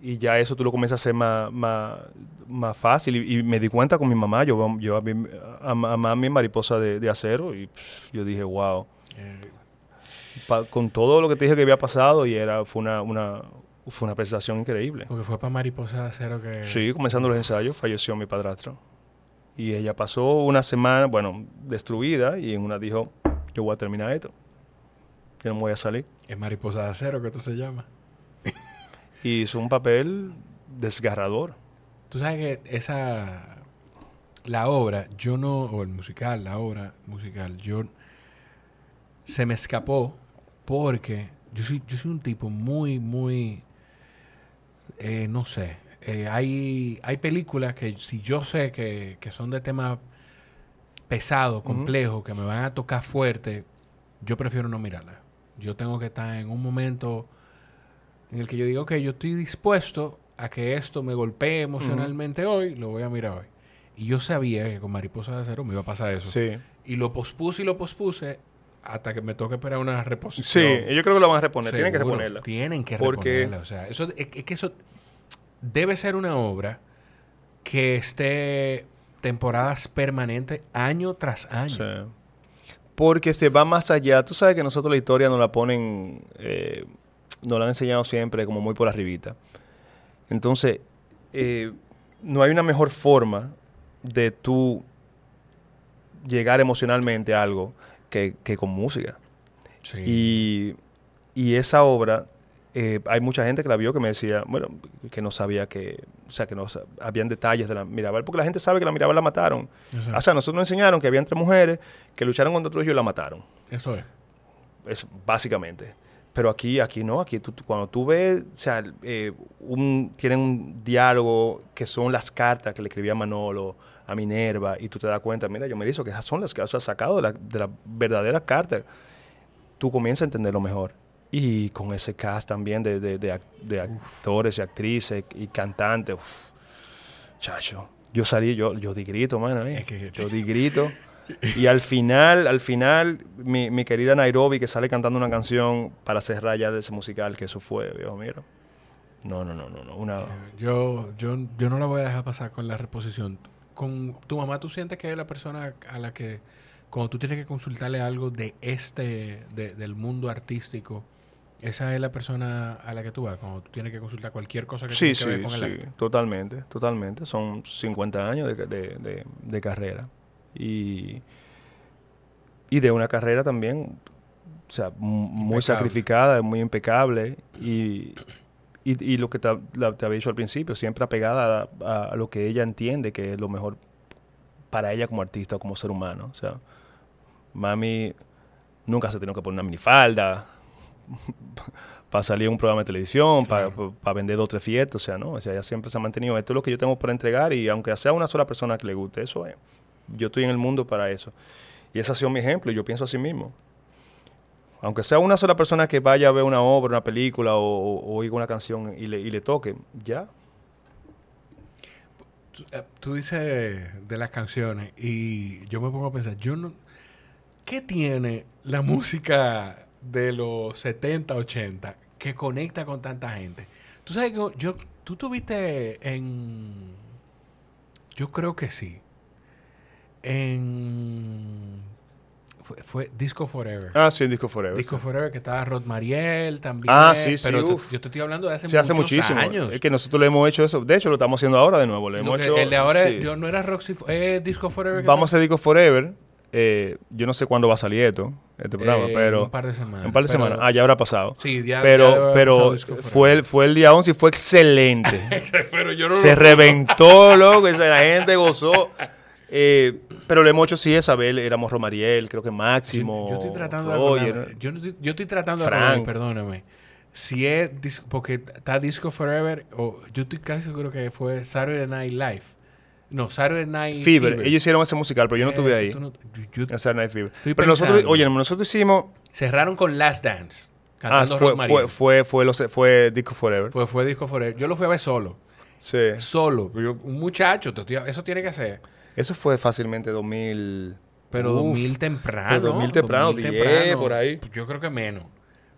Y ya eso tú lo comienzas a hacer más, más, fácil. Y, me di cuenta con mi mamá, yo, yo a, mi, a, mami mariposa de, acero y yo dije, wow. Eh, con todo lo que te dije que había pasado y era fue una, una, fue una presentación increíble. Porque fue para Mariposa de Acero que... Sí, comenzando los ensayos, falleció mi padrastro. Y ella pasó una semana, bueno, destruida y en una dijo, yo voy a terminar esto. Yo no me voy a salir. Es mariposa de acero que esto se llama. Y hizo un papel desgarrador. Tú sabes que esa... La obra, yo no... O el musical, la obra musical, yo... Se me escapó porque yo soy, yo soy un tipo muy, muy... eh, no sé. eh, hay, hay películas que si yo sé que, que son de temas pesados, complejos, que me van a tocar fuerte, yo prefiero no mirarlas. Yo tengo que estar en un momento en el que yo digo, ok, yo estoy dispuesto a que esto me golpee emocionalmente hoy, lo voy a mirar hoy. Y yo sabía que con Mariposa de Acero me iba a pasar eso. Sí. Y lo pospuse y lo pospuse hasta que me toque esperar una Sí, reposición. yo creo que lo van a reponer. Tienen que reponerla. Tienen que Porque- reponerla. O sea, eso, es, es que eso debe ser una obra que esté temporadas permanentes año tras año. Sí. Porque se va más allá. Tú sabes que nosotros la historia nos la ponen, eh, nos la han enseñado siempre como muy por arribita. Entonces, eh, no hay una mejor forma de tú llegar emocionalmente a algo que, que con música. Sí. Y, y esa obra, eh, hay mucha gente que la vio que me decía, bueno, que no sabía que, o sea, que no habían detalles de la Mirabal, porque la gente sabe que la Mirabal la mataron. Exacto. O sea, nosotros nos enseñaron que habían tres mujeres que lucharon contra otro y la mataron. Eso es. Es básicamente. Pero aquí, aquí no, aquí tú- cuando tú ves, o sea, eh, un, tienen un diálogo que son las cartas que le escribía Manolo a Minerva y tú te das cuenta, mira, yo me dicho que esas son las que has sacado de la, de la verdadera carta. Tú comienzas a entenderlo mejor. Y con ese cast también de, de- de ac- de actores y actrices y cantantes, uf, chacho, yo salí, yo, yo di grito, man, ahí. Es que- yo di grito. Y al final, al final, mi, mi querida Nairobi que sale cantando una canción para cerrar ya ese musical, que eso fue, viejo, mira. No, no, no, no, no. Una, Yo, yo, yo no la voy a dejar pasar con la reposición. Con tu mamá, ¿tú sientes que es la persona a la que, cuando tú tienes que consultarle algo de este, de- del mundo artístico, esa es la persona a la que tú vas, cuando tú tienes que consultar cualquier cosa que Sí, tiene que ver sí, con el sí, arte? totalmente, totalmente. Son 50 años de, de- de- de carrera. Y, y de una carrera también, o sea, muy Impecable. sacrificada, muy impecable. Y, y, y lo que te, la- te había dicho al principio, siempre apegada a, a- a lo que ella entiende que es lo mejor para ella como artista o como ser humano. O sea, mami nunca se tenía que poner una minifalda para salir en un programa de televisión, para Claro. vender dos o tres fiestas, o sea, no, o sea, ella siempre se ha mantenido, esto es lo que yo tengo para entregar y aunque sea una sola persona que le guste, eso es, yo estoy en el mundo para eso. Y ese ha sido mi ejemplo y yo pienso así mismo. Aunque sea una sola persona que vaya a ver una obra, una película o, o- o oiga una canción y le, y le toque, ya. Tú, eh, tú dices de las canciones y yo me pongo a pensar, yo no... ¿Qué tiene la música de los 70, 80 que conecta con tanta gente? Tú sabes que yo... Tú tuviste en... Yo creo que sí. En... Fue, fue Disco Forever. Ah, sí, Disco Forever. Disco sí. Forever que estaba Rod Mariel también. Ah, sí, sí, Pero te- uf. yo te estoy hablando de hace, Sí, hace muchos muchísimo. años. Es que nosotros le hemos hecho eso. De hecho, lo estamos haciendo ahora de nuevo. Le hemos hecho, el de ahora sí. yo no era Roxy, eh, Disco Forever. Vamos a Disco Forever. Eh, yo no sé cuándo va a salir esto, este programa, Eh, pero... un par de semanas. Un par de Pero- semanas. Ah, ya habrá pasado. Sí, ya- ya pero haber pero fue el, fue el día 11 y fue excelente. pero yo no Se lo- reventó, loco. La gente gozó. Eh, pero le hemos hecho, sí, Isabel, éramos Romariel, creo que Máximo. Yo, yo estoy tratando de Roger. acordarme. Yo, estoy- yo estoy tratando de Frank. perdóname. Si es porque está Disco Forever o yo estoy casi seguro que fue Saturday Night Live. No, Saturday Night Fever. Fever. Ellos hicieron ese musical, pero yo no estuve Eso, ahí. no- yo- yo- Saturday Night Fever. Pero nosotros, pensando. oye, nosotros hicimos. cerraron con Last Dance. Ah, Cantando fue, Rod fue, fue, fue, los- fue Disco Forever. Fue, fue Disco Forever. Yo lo fui a ver solo. Sí. Solo. Yo- un muchacho, eso tiene que ser. Eso fue fácilmente 2000. Pero Uf. 2000 temprano. Pero 2000 temprano, 10 por ahí. Yo creo que menos.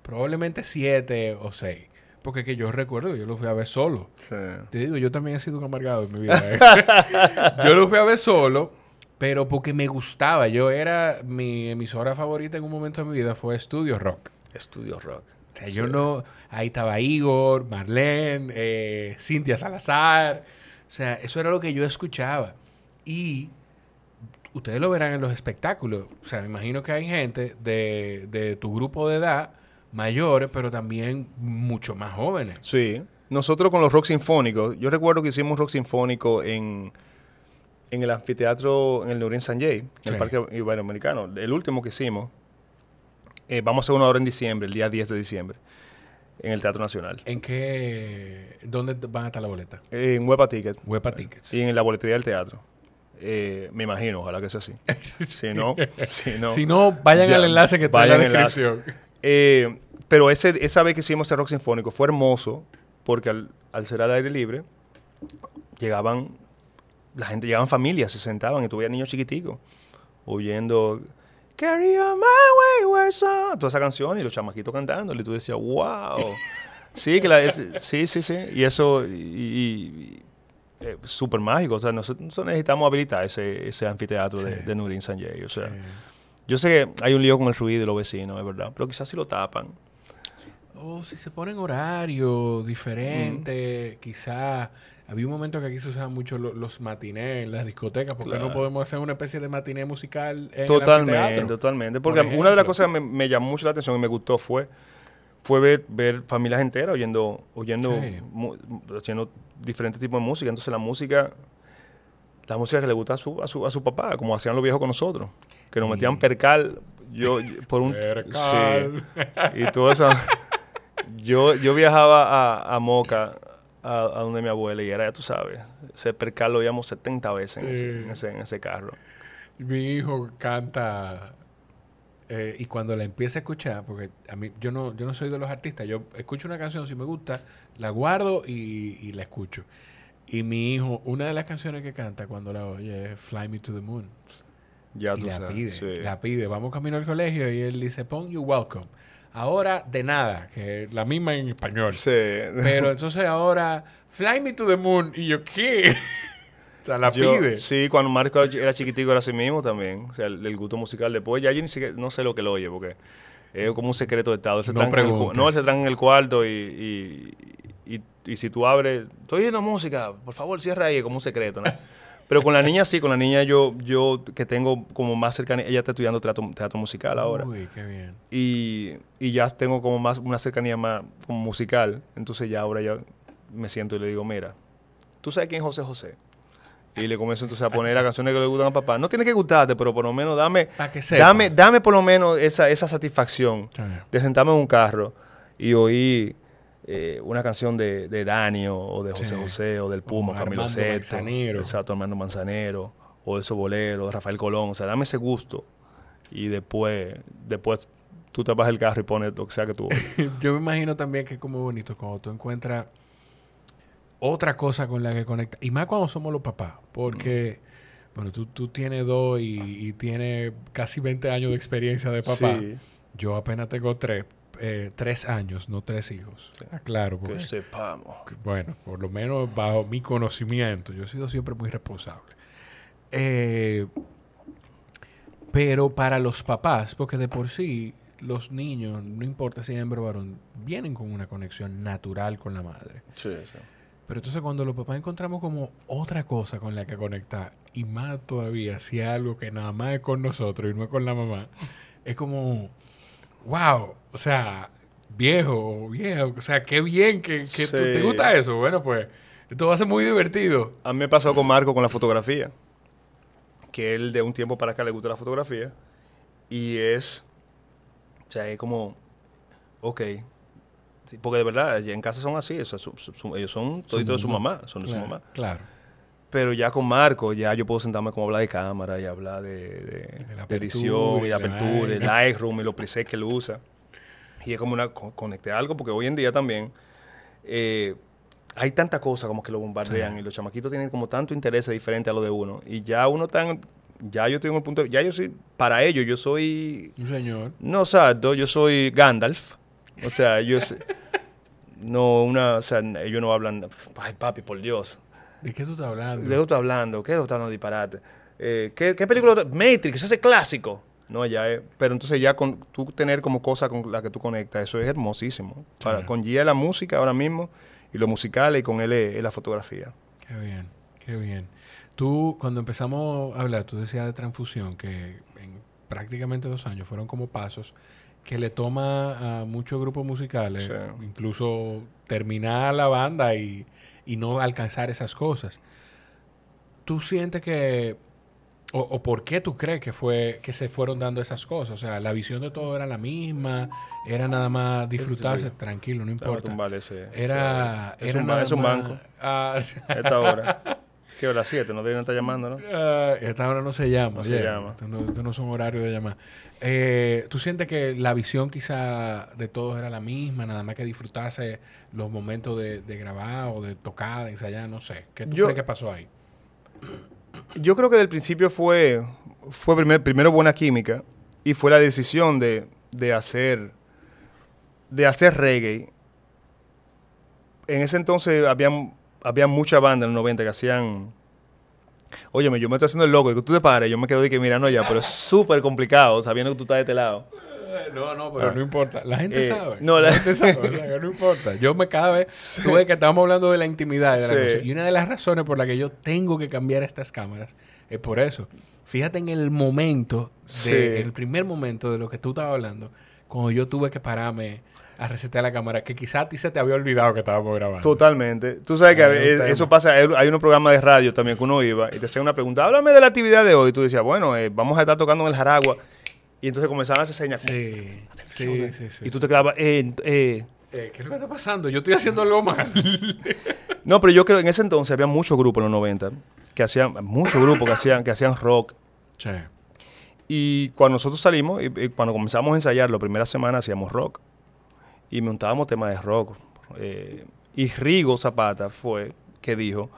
Probablemente 7 o 6. Porque que yo recuerdo que yo lo fui a ver solo. Sí. Te digo, yo también he sido un amargado en mi vida. ¿eh? yo lo fui a ver solo, pero porque me gustaba. Yo era, mi emisora favorita en un momento de mi vida fue Studio Rock. Estudio Rock. O sea, yo no, ahí estaba Igor, Marlene, eh, Cintia Salazar. O sea, eso era lo que yo escuchaba. Y ustedes lo verán en los espectáculos. O sea, me imagino que hay gente de, de tu grupo de edad mayores, pero también mucho más jóvenes. Sí. Nosotros con los rock sinfónicos, yo recuerdo que hicimos rock sinfónico en, en el anfiteatro en el Nurin Sanjay, en Sí. el Parque Iberoamericano. El último que hicimos, eh, vamos a hacer una hora en diciembre, el día 10 de diciembre, en el Teatro Nacional. ¿En qué... ¿Dónde van a estar la boleta? En Huepa Ticket. Huepa Tickets. Y en la boletería del teatro. Eh, me imagino, ojalá que sea así. si no, si no. Si no, vayan Ya, al enlace que está en la enlace. Eh, pero ese, esa vez que hicimos ese rock sinfónico fue hermoso porque al, al ser al aire libre llegaban, la gente llegaban familias, se sentaban y tuve niños chiquiticos oyendo Carry on my wayward son, toda esa canción y los chamaquitos cantando y tú decías, wow. sí, que la, es- sí, sí, sí. Y eso, y, eh, súper mágico. O sea, nosotros, nosotros necesitamos habilitar ese, ese anfiteatro de, de Nurin Sanjay. O sea, Sí. Yo sé que hay un lío con el ruido de los vecinos, es verdad, pero quizás si lo tapan. O si se ponen horario diferente, quizá había un momento que aquí se usaban mucho lo- los matinés en las discotecas, porque Claro. no podemos hacer una especie de matiné musical en el Totalmente, anfiteatro? totalmente. por Porque una de las cosas que me, me llamó mucho la atención y me gustó fue, fue ver, ver familias enteras oyendo, oyendo, Sí. mu- diferentes tipos de música. Entonces la música, la música que le gusta a su, a su, a su papá, como hacían los viejos con nosotros, que nos metían percal, yo, por un... Percal. sí, y todo eso. yo, yo viajaba a, a Moca, a, a donde mi abuela, y era, ya tú sabes, ese percal lo oíamos 70 veces en, ese, en, Sí. ese, en ese carro. Mi hijo canta eh, y cuando la empieza a escuchar, porque a mí yo no yo no soy de los artistas, yo escucho una canción si me gusta, la guardo y, y la escucho. Y mi hijo, una de las canciones que canta cuando la oye es Fly Me to the Moon. Ya y tú la sabes. pide, sí. la pide. Vamos camino al colegio y él dice, pon you welcome. Ahora de nada, que es la misma en español. Sí. Pero entonces ahora, Fly Me to the Moon. Y yo, ¿qué? o sea, la Yo- pide. Sí, cuando Marco era chiquitico era así mismo también. O sea, el, el gusto musical. Después ya yo ni siquiera, no sé lo que lo oye porque es como un secreto de Estado. Él se No el no, él se tranca en el cuarto y, y, y- y si tú abres, estoy oyendo música, por favor cierra ahí, es como un secreto. ¿no? Pero con la niña sí, con la niña yo, yo que tengo como más cercanía, ella está estudiando teatro, teatro musical ahora. Uy, qué bien. y, y ya tengo como más una cercanía más como musical. Entonces ya ahora ya me siento y le digo, mira, ¿tú sabes quién es José José? Y le comienzo entonces a poner las canciones que le gustan a papá. No tiene que gustarte, pero por lo menos dame, que dame, dame por lo menos esa, esa satisfacción de sentarme en un carro y oír eh, una canción de, de Dani o, de José Sí. José o del Puma, O Camilo Armando Sesto, Manzanero. exacto, Armando Manzanero o de de Rafael Colón. O sea, dame ese gusto y después, después tú te bajas el carro y pones lo que sea que tú. Yo me imagino también que es como bonito cuando tú encuentras otra cosa con la que conecta. Y más cuando somos los papás. Porque, bueno, tú, tú tienes dos y, y tienes casi 20 años de experiencia de papá. Sí, Yo apenas tengo tres, eh, tres años, no tres hijos. Ah, claro, porque, que sepamos. bueno, por lo menos bajo mi conocimiento, yo he sido siempre muy responsable. Eh, pero para los papás, porque de por sí los niños, no importa si es hembra o varón, vienen con una conexión natural con la madre. Sí, sí. Pero entonces cuando los papás encontramos como otra cosa con la que conectar, y más todavía si algo que nada más es con nosotros y no es con la mamá, es como, wow, o sea, viejo, viejo, o sea, qué bien que, que tú- te gusta eso. Bueno, pues esto va a ser muy divertido. A mí me pasó con Marco con la fotografía. Que él de un tiempo para acá le gusta la fotografía. Y es. O sea, es como. Ok. Porque de verdad, en casa son así. o sea, su- su- su- ellos son toditos de su mamá. mamá. Son de claro, su mamá. Claro. Pero ya con Marco, ya yo puedo sentarme como a hablar de cámara y hablar de, de- De la de apertura edición y de la apertura, vaina. Lightroom y los presets que él usa. Y es como una. co- Conecté algo porque hoy en día también. eh, hay tanta cosa como que lo bombardean Sí. y los chamaquitos tienen como tanto interés diferente a lo de uno. Y ya uno en- Ya yo tengo el punto. Ya yo soy. Para ellos, yo soy. Un señor. No Sardo, yo soy Gandalf. O sea, yo. no, una. O sea, ellos no hablan. Ay, papi, por Dios. ¿De qué tú estás hablando? ¿De qué estás hablando? ¿Qué es lo que estás hablando de disparate? Eh, ¿qué, ¿Qué película? Matrix, ese clásico. No, ya es. Pero entonces ya con tú tener como cosa con la que tú conectas, eso es hermosísimo. Para, con Gia la música ahora mismo y lo musical y con él es, es la fotografía. Qué bien, qué bien. Tú, cuando empezamos a hablar, tú decías de transfusión, que en prácticamente dos años fueron como pasos que le toma a muchos grupos musicales, Sí. incluso terminar la banda y, y no alcanzar esas cosas. ¿Tú sientes que, o, o por qué tú crees que fue que se fueron dando esas cosas? O sea, la visión de todo era la misma, era nada más disfrutarse, tranquilo, no importa. tumbar ese- Era, ese- es era un, nada es un más- banco. Ah, A esta hora. ¿Qué hora? Siete. No deben estar llamando, ¿no? Ah, esta hora no se llama. No se llama. Esto no, esto no son horarios de llamar. Eh, ¿Tú sientes que la visión quizá de todos era la misma? Nada más que disfrutarse los momentos de, de grabar o de tocar, de ensayar, no sé. ¿Qué tú Yo- crees que pasó ahí? Yo creo que del principio fue, fue primer- primero buena química y fue la decisión de, de hacer de hacer reggae. En ese entonces habían, había mucha banda en los 90 que hacían... Óyeme, yo me estoy haciendo el loco y que tú te pares, yo me quedo de que mira, no, ya, pero es súper complicado sabiendo que tú estás de este lado. No, no, pero Ah. no importa. La gente Eh, sabe. no, la, la- gente sabe. O sea, que no importa. Yo me cada vez... Tú ves que estamos hablando de la intimidad y de la Sí. cosa. Y una de las razones por las que yo tengo que cambiar estas cámaras es por eso. Fíjate en el momento, de, Sí. el primer momento de lo que tú estabas hablando, cuando yo tuve que pararme a resetear la cámara, que quizá a ti se te había olvidado que estábamos grabando. Totalmente. Tú sabes que a- eso pasa, hay unos programas de radio también que uno iba y te hacían una pregunta, háblame de la actividad de hoy. Y tú decías, bueno, eh, vamos a estar tocando en el Jaragua. Y entonces comenzaban a hacer señas. Sí, sí, sí, sí. Y tú te quedabas, eh. Eh, ¿Qué es lo que está pasando? Yo estoy haciendo algo mal. No, pero yo creo que en ese entonces había muchos grupos en los 90 que hacían, muchos grupos que hacían, que hacían rock. sí. Y cuando nosotros salimos, y, y cuando comenzamos a ensayar, la primera semana hacíamos rock. Y montábamos temas de rock. Eh, y Rigo Zapata fue que dijo,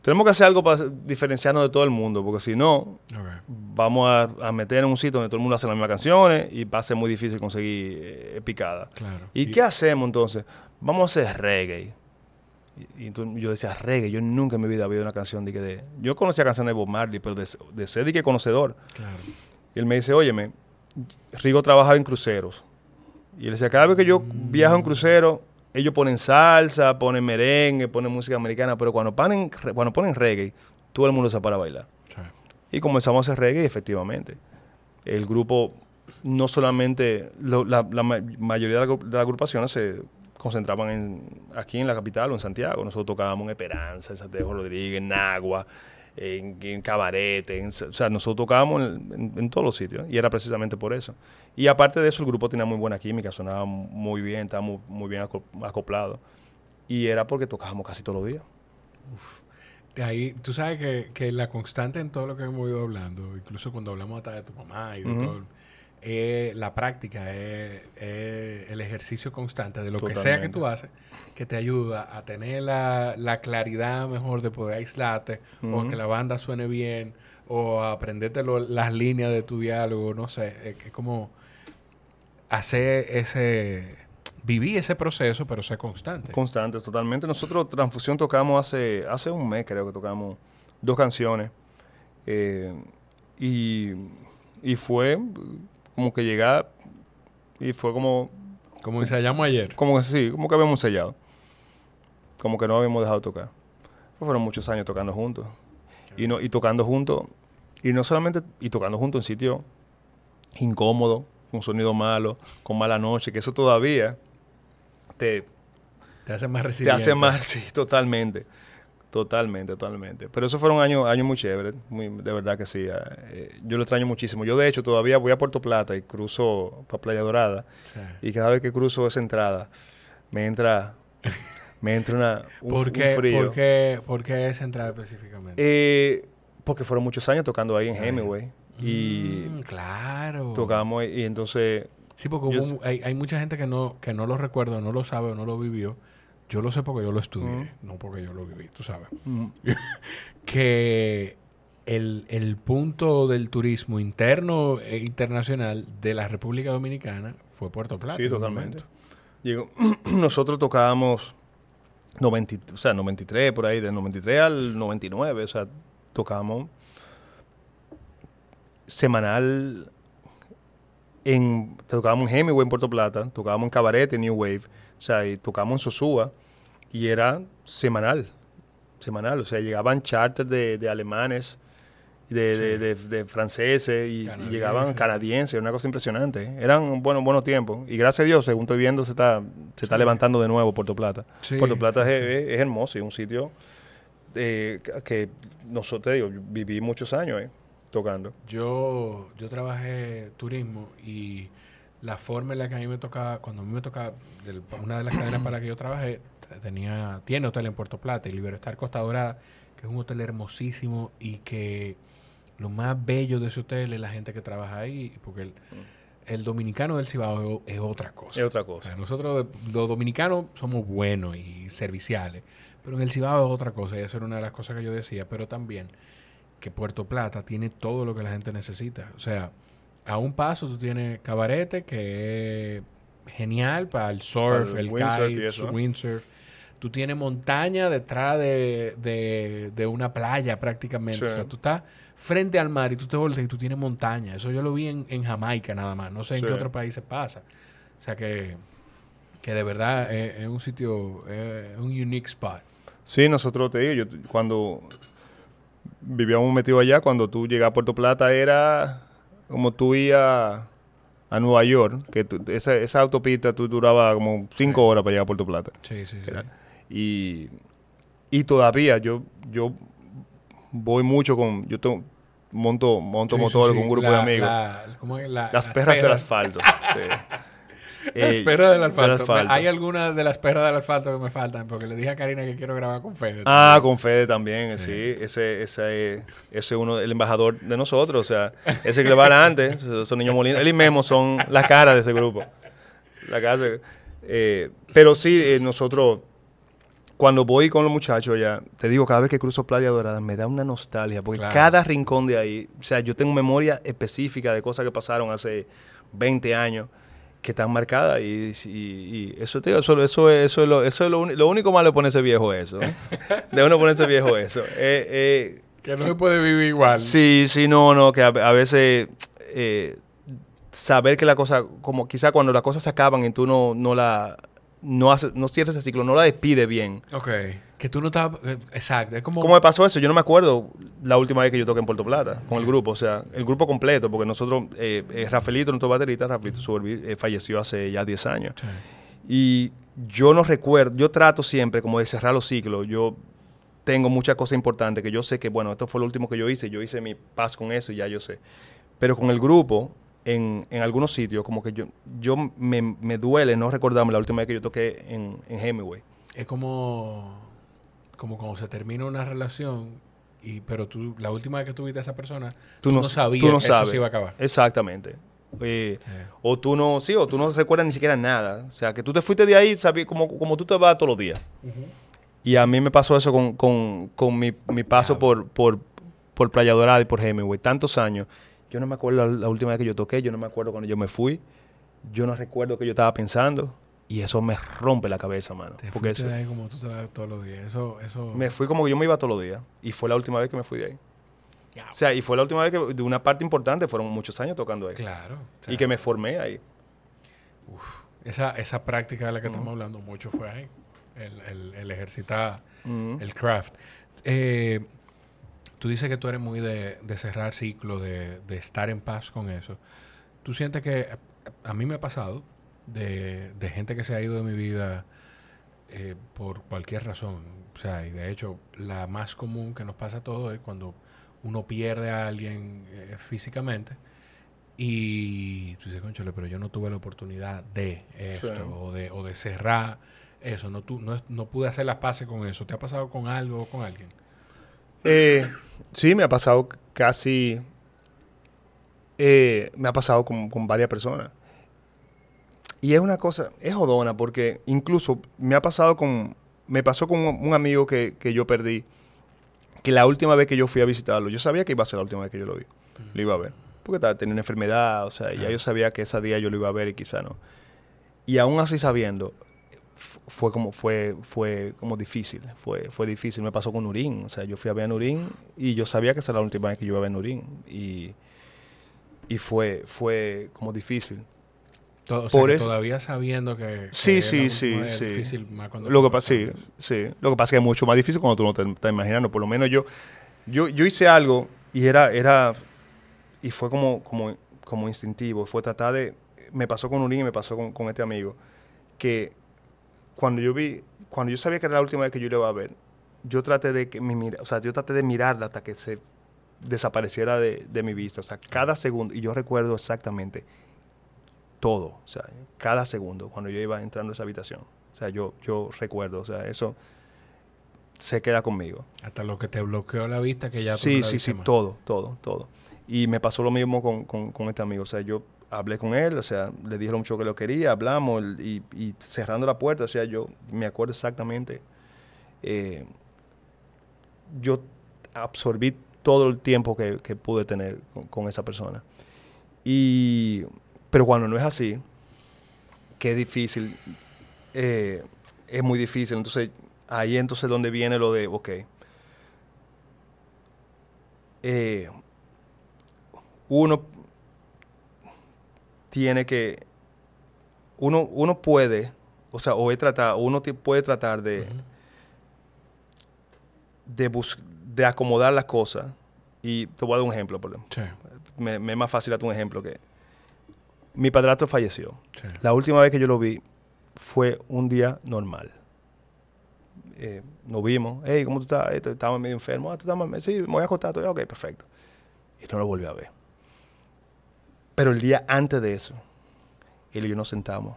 tenemos que hacer algo para diferenciarnos de todo el mundo, porque si no, vamos a, a meter en un sitio donde todo el mundo hace las mismas canciones y va a ser muy difícil conseguir eh, picada. Claro. ¿Y, qué hacemos entonces? Vamos a hacer reggae. Y, y entonces yo decía, reggae, yo nunca en mi vida había oído una canción de que de... Yo conocía canciones de Bob Marley, pero de, de ser de que conocedor. Claro. Y él me dice, óyeme, Rigo trabajaba en cruceros. Y él decía, cada vez que yo viajo en crucero, ellos ponen salsa, ponen merengue, ponen música americana, pero cuando ponen, cuando ponen reggae, todo el mundo se para a bailar. Sí. Y comenzamos a hacer reggae, efectivamente. El grupo, no solamente, lo- la, la ma- mayoría de, la, de las agrupaciones se concentraban en, aquí en la capital o en Santiago. Nosotros tocábamos en Esperanza, en Santiago Rodríguez, en Nagua, en, en Cabaret. en- o sea, nosotros tocábamos en, todos los sitios. Y era precisamente por eso. Y aparte de eso, el grupo tenía muy buena química, sonaba muy bien, estaba muy, muy bien aco- acoplado. Y era porque tocábamos casi todos los días. De ahí, tú sabes que, que la constante en todo lo que hemos ido hablando, incluso cuando hablamos hasta de tu mamá y de Ujú. todo, es la práctica, es, es el ejercicio constante de lo que sea que tú haces, que te ayuda a tener la, la claridad mejor de poder aislarte, o que la banda suene bien, o a aprenderte lo- las líneas de tu diálogo, no sé, es como hacer ese, vivir ese proceso, pero ser constante. Constante, totalmente. Nosotros Transfusión tocamos hace, hace un mes, creo que tocamos dos canciones. Eh, y, y fue como que llegar y fue como, Como ensayamos ayer. como que sí, como que habíamos sellado. Como que no habíamos dejado de tocar. Pues fueron muchos años tocando juntos. Y, no, y tocando juntos, y no solamente, y tocando juntos en sitios incómodos, con sonido malo, con mala noche, que eso todavía te, Te hace más te resiliente. hace más, sí, totalmente. Totalmente, totalmente. Pero esos fueron años, años muy chéveres, muy, de verdad que sí. eh, yo lo extraño muchísimo. Yo, de hecho, todavía voy a Puerto Plata y cruzo para Playa Dorada. Sí. Y cada vez que cruzo esa entrada, me entra, me entra una, un, ¿Por un qué, frío. ¿por, qué, por qué esa entrada específicamente? Eh, porque fueron muchos años tocando ahí en Hemingway. Y Mm, claro. tocamos, y entonces, Sí, porque yo hubo un- hay, hay mucha gente que no, que no lo recuerda, no lo sabe o no lo vivió. Yo lo sé porque yo lo estudié, Ujú. no porque yo lo viví, tú sabes. mm, Que el, el punto del turismo interno e internacional de la República Dominicana fue Puerto Plata. Sí, totalmente. Llegó- nosotros tocábamos 90, o sea, 93, por ahí, del 93 al 99, o sea, tocábamos semanal en, tocábamos en Hemingway en Puerto Plata, tocábamos en Cabaret en New Wave, o sea, y tocábamos en Sosúa, y era semanal. semanal. O sea, llegaban charters de, de alemanes, de, Sí. de, franceses y, llegaban canadienses, una cosa impresionante. Eran buenos buenos tiempos. Y gracias a Dios, según estoy viendo, se está, se está levantando de nuevo Puerto Plata. Sí, Puerto Plata es, es- hermoso es un sitio eh, que nosotros, digo, viví muchos años ahí tocando. Yo, yo trabajé turismo y la forma en la que a mí me tocaba, cuando a mí me tocaba, del- una de las cadenas para la que yo trabajé, tenía, tiene hotel en Puerto Plata y Liberostar Costa Dorada, que es un hotel hermosísimo y que lo más bello de ese hotel es la gente que trabaja ahí, porque el, el dominicano del Cibao es, es otra cosa. Es otra O cosa. sea, nosotros los dominicanos somos buenos y serviciales, pero en el Cibao es otra cosa, y eso era una de las cosas que yo decía, pero también que Puerto Plata tiene todo lo que la gente necesita. O sea, a un paso tú tienes cabarete, que es genial para el surf, Para el el, windsurf. Tú tienes montaña detrás de, de- de una playa prácticamente. Sí. O sea, tú estás frente al mar y tú te volteas y tú tienes montaña. Eso yo lo vi en, en Jamaica nada más. No sé en qué otros países pasa. O sea que, que de verdad es, es un sitio, es un unique spot. Sí, nosotros te digo, yo cuando vivíamos metidos allá, cuando tú llegabas a Puerto Plata era como tú ibas a Nueva York, que tú- esa, esa autopista tú duraba como cinco Sí. horas para llegar a Puerto Plata. Sí, sí, sí. Y, y todavía yo, yo voy mucho con, yo tengo, monto, monto Sí, motor sí. con un grupo La- de amigos. la- ¿cómo es? La- las perras del asfalto. Las perras del asfalto. asfalto. Hay algunas de las perras del asfalto que me faltan porque le dije a Karina que quiero grabar con Fede. Ah, con Fede también, Sí. Ese, ese, ese es uno, el embajador de nosotros, o sea, ese que le va adelante, esos niños molinos. Él y Memo son las caras de ese grupo. La casa. eh, pero sí, eh, nosotros, cuando voy con los muchachos allá, te digo, cada vez que cruzo Playa Dorada me da una nostalgia, porque Claro. cada rincón de ahí, o sea, yo tengo memoria específica de cosas que pasaron hace 20 años que están marcadas y, y- y eso, tío, eso, eso, es- eso es, lo, eso es lo, lo único malo de ponerse viejo eso. ¿eh? De uno ponerse viejo eso. Eh, eh, Que no se puede vivir igual. Sí, sí, no, no, que a, a veces eh, saber que la cosa, como quizá cuando las cosas se acaban y tú no, no la, no, haces, no cierras ese ciclo, no la despides bien. Ok. Que tú no estás... eh, exacto. Es como... ¿Cómo me pasó eso? Yo no me acuerdo la última vez que yo toqué en Puerto Plata con el grupo, o sea, el grupo completo, porque nosotros, eh, eh, Rafaelito, nuestro baterista, Rafaelito eh, falleció hace ya 10 años. Sí. Y yo no recuerdo, yo trato siempre como de cerrar los ciclos. Yo tengo muchas cosas importantes que yo sé que, bueno, esto fue lo último que yo hice, yo hice mi paz con eso y ya yo sé. Pero con el grupo, en, en algunos sitios, como que yo, yo me, me duele no recordarme la última vez que yo toqué en, en Hemingway. Es como... Como cuando se termina una relación y pero tú la última vez que tuviste a esa persona tú, no, sabías tú no que eso sabes. se iba a acabar. Exactamente. Eh, Sí. O tú no, sí, o tú no recuerdas ni siquiera nada. O sea, que tú te fuiste de ahí sabí, como, como tú te vas todos los días. Y a mí me pasó eso con, con, con mi, mi paso por, por, por Playa Dorada y por Hemingway. Tantos años. Yo no me acuerdo la, la última vez que yo toqué, yo no me acuerdo cuando yo me fui. Yo no recuerdo que yo estaba pensando. Y eso me rompe la cabeza, mano. Te Porque eso, de ahí como tú te vas todos los días. Eso, eso... me fui como que yo me iba todos los días. Y fue la última vez que me fui de ahí. O sea, y fue la última vez que, de una parte importante, fueron muchos años tocando ahí. claro. O sea, Y que me formé ahí. esa, esa práctica de la que estamos hablando mucho fue ahí. El, el, el ejercitar el craft. Eh, tú dices que tú eres muy de, de cerrar ciclo, de, de estar en paz con eso. ¿Tú sientes que a, a mí me ha pasado de, de gente que se ha ido de mi vida eh, por cualquier razón? O sea, y de hecho, la más común que nos pasa a todos es cuando uno pierde a alguien eh, físicamente y tú dices, conchole, pero yo no tuve la oportunidad de esto Sí. o, de, o de cerrar eso. No, tu, no, no pude hacer las paces con eso. ¿Te ha pasado con algo o con alguien? Eh, sí, me ha pasado casi. eh, me ha pasado con, con varias personas. Y es una cosa, es jodona, porque incluso me ha pasado con. Me pasó con un, un amigo que, que yo perdí, que la última vez que yo fui a visitarlo, yo sabía que iba a ser la última vez que yo lo vi, lo iba a ver. Porque estaba, tenía una enfermedad, o sea, ya yo sabía que ese día yo lo iba a ver y quizá no. Y aún así sabiendo, fue como fue fue como difícil fue fue difícil me pasó con Nurín o sea yo fui a ver a Nurín y yo sabía que esa era la última vez que yo iba a ver a Nurín y y fue fue como difícil Todo, o sea, Por eso- todavía sabiendo que, que Sí, es sí, sí, sí. difícil más cuando Lo que pasa, sí, sí. Lo que pasa es que es mucho más difícil cuando tú no te estás imaginando. Por lo menos yo, yo, yo hice algo y era, era, y fue como, como, como instintivo. Fue tratar de, me pasó con Urín y me pasó con, con este amigo, que cuando yo vi, cuando yo sabía que era la última vez que yo le iba a ver, yo traté de que mi mira, o sea, yo traté de mirarla hasta que se desapareciera de, de mi vista. O sea, cada segundo, y yo recuerdo exactamente todo, o sea, cada segundo cuando yo iba entrando a esa habitación. O sea, yo, yo recuerdo, o sea, eso se queda conmigo. Hasta lo que te bloqueó la vista que ya tú no sí, la sí, sí, más. todo, todo, todo. Y me pasó lo mismo con, con, con este amigo, o sea, yo hablé con él, o sea, le dije lo mucho que lo quería, hablamos y, cerrando la puerta, o sea, yo me acuerdo exactamente, eh, yo absorbí todo el tiempo que, pude tener con, esa persona. Y, pero cuando no es así, que difícil, eh, es muy difícil. Entonces, ahí entonces donde viene lo de, ok, eh, uno tiene que, uno, uno puede, o sea, o he tratado, uno puede tratar de, de, bus- de acomodar las cosas. Y te voy a dar un ejemplo, por ejemplo. Sí, Me, me es más fácil darte un ejemplo que mi padrastro falleció. sí. La última vez que yo lo vi fue un día normal. Eh, nos vimos. Hey, ¿cómo tú estás? Estaba medio enfermo. Ah, ¿tú estás mal? Sí, me voy a acostar. Ok, perfecto. Y no lo volví a ver. Pero el día antes de eso, él y yo nos sentamos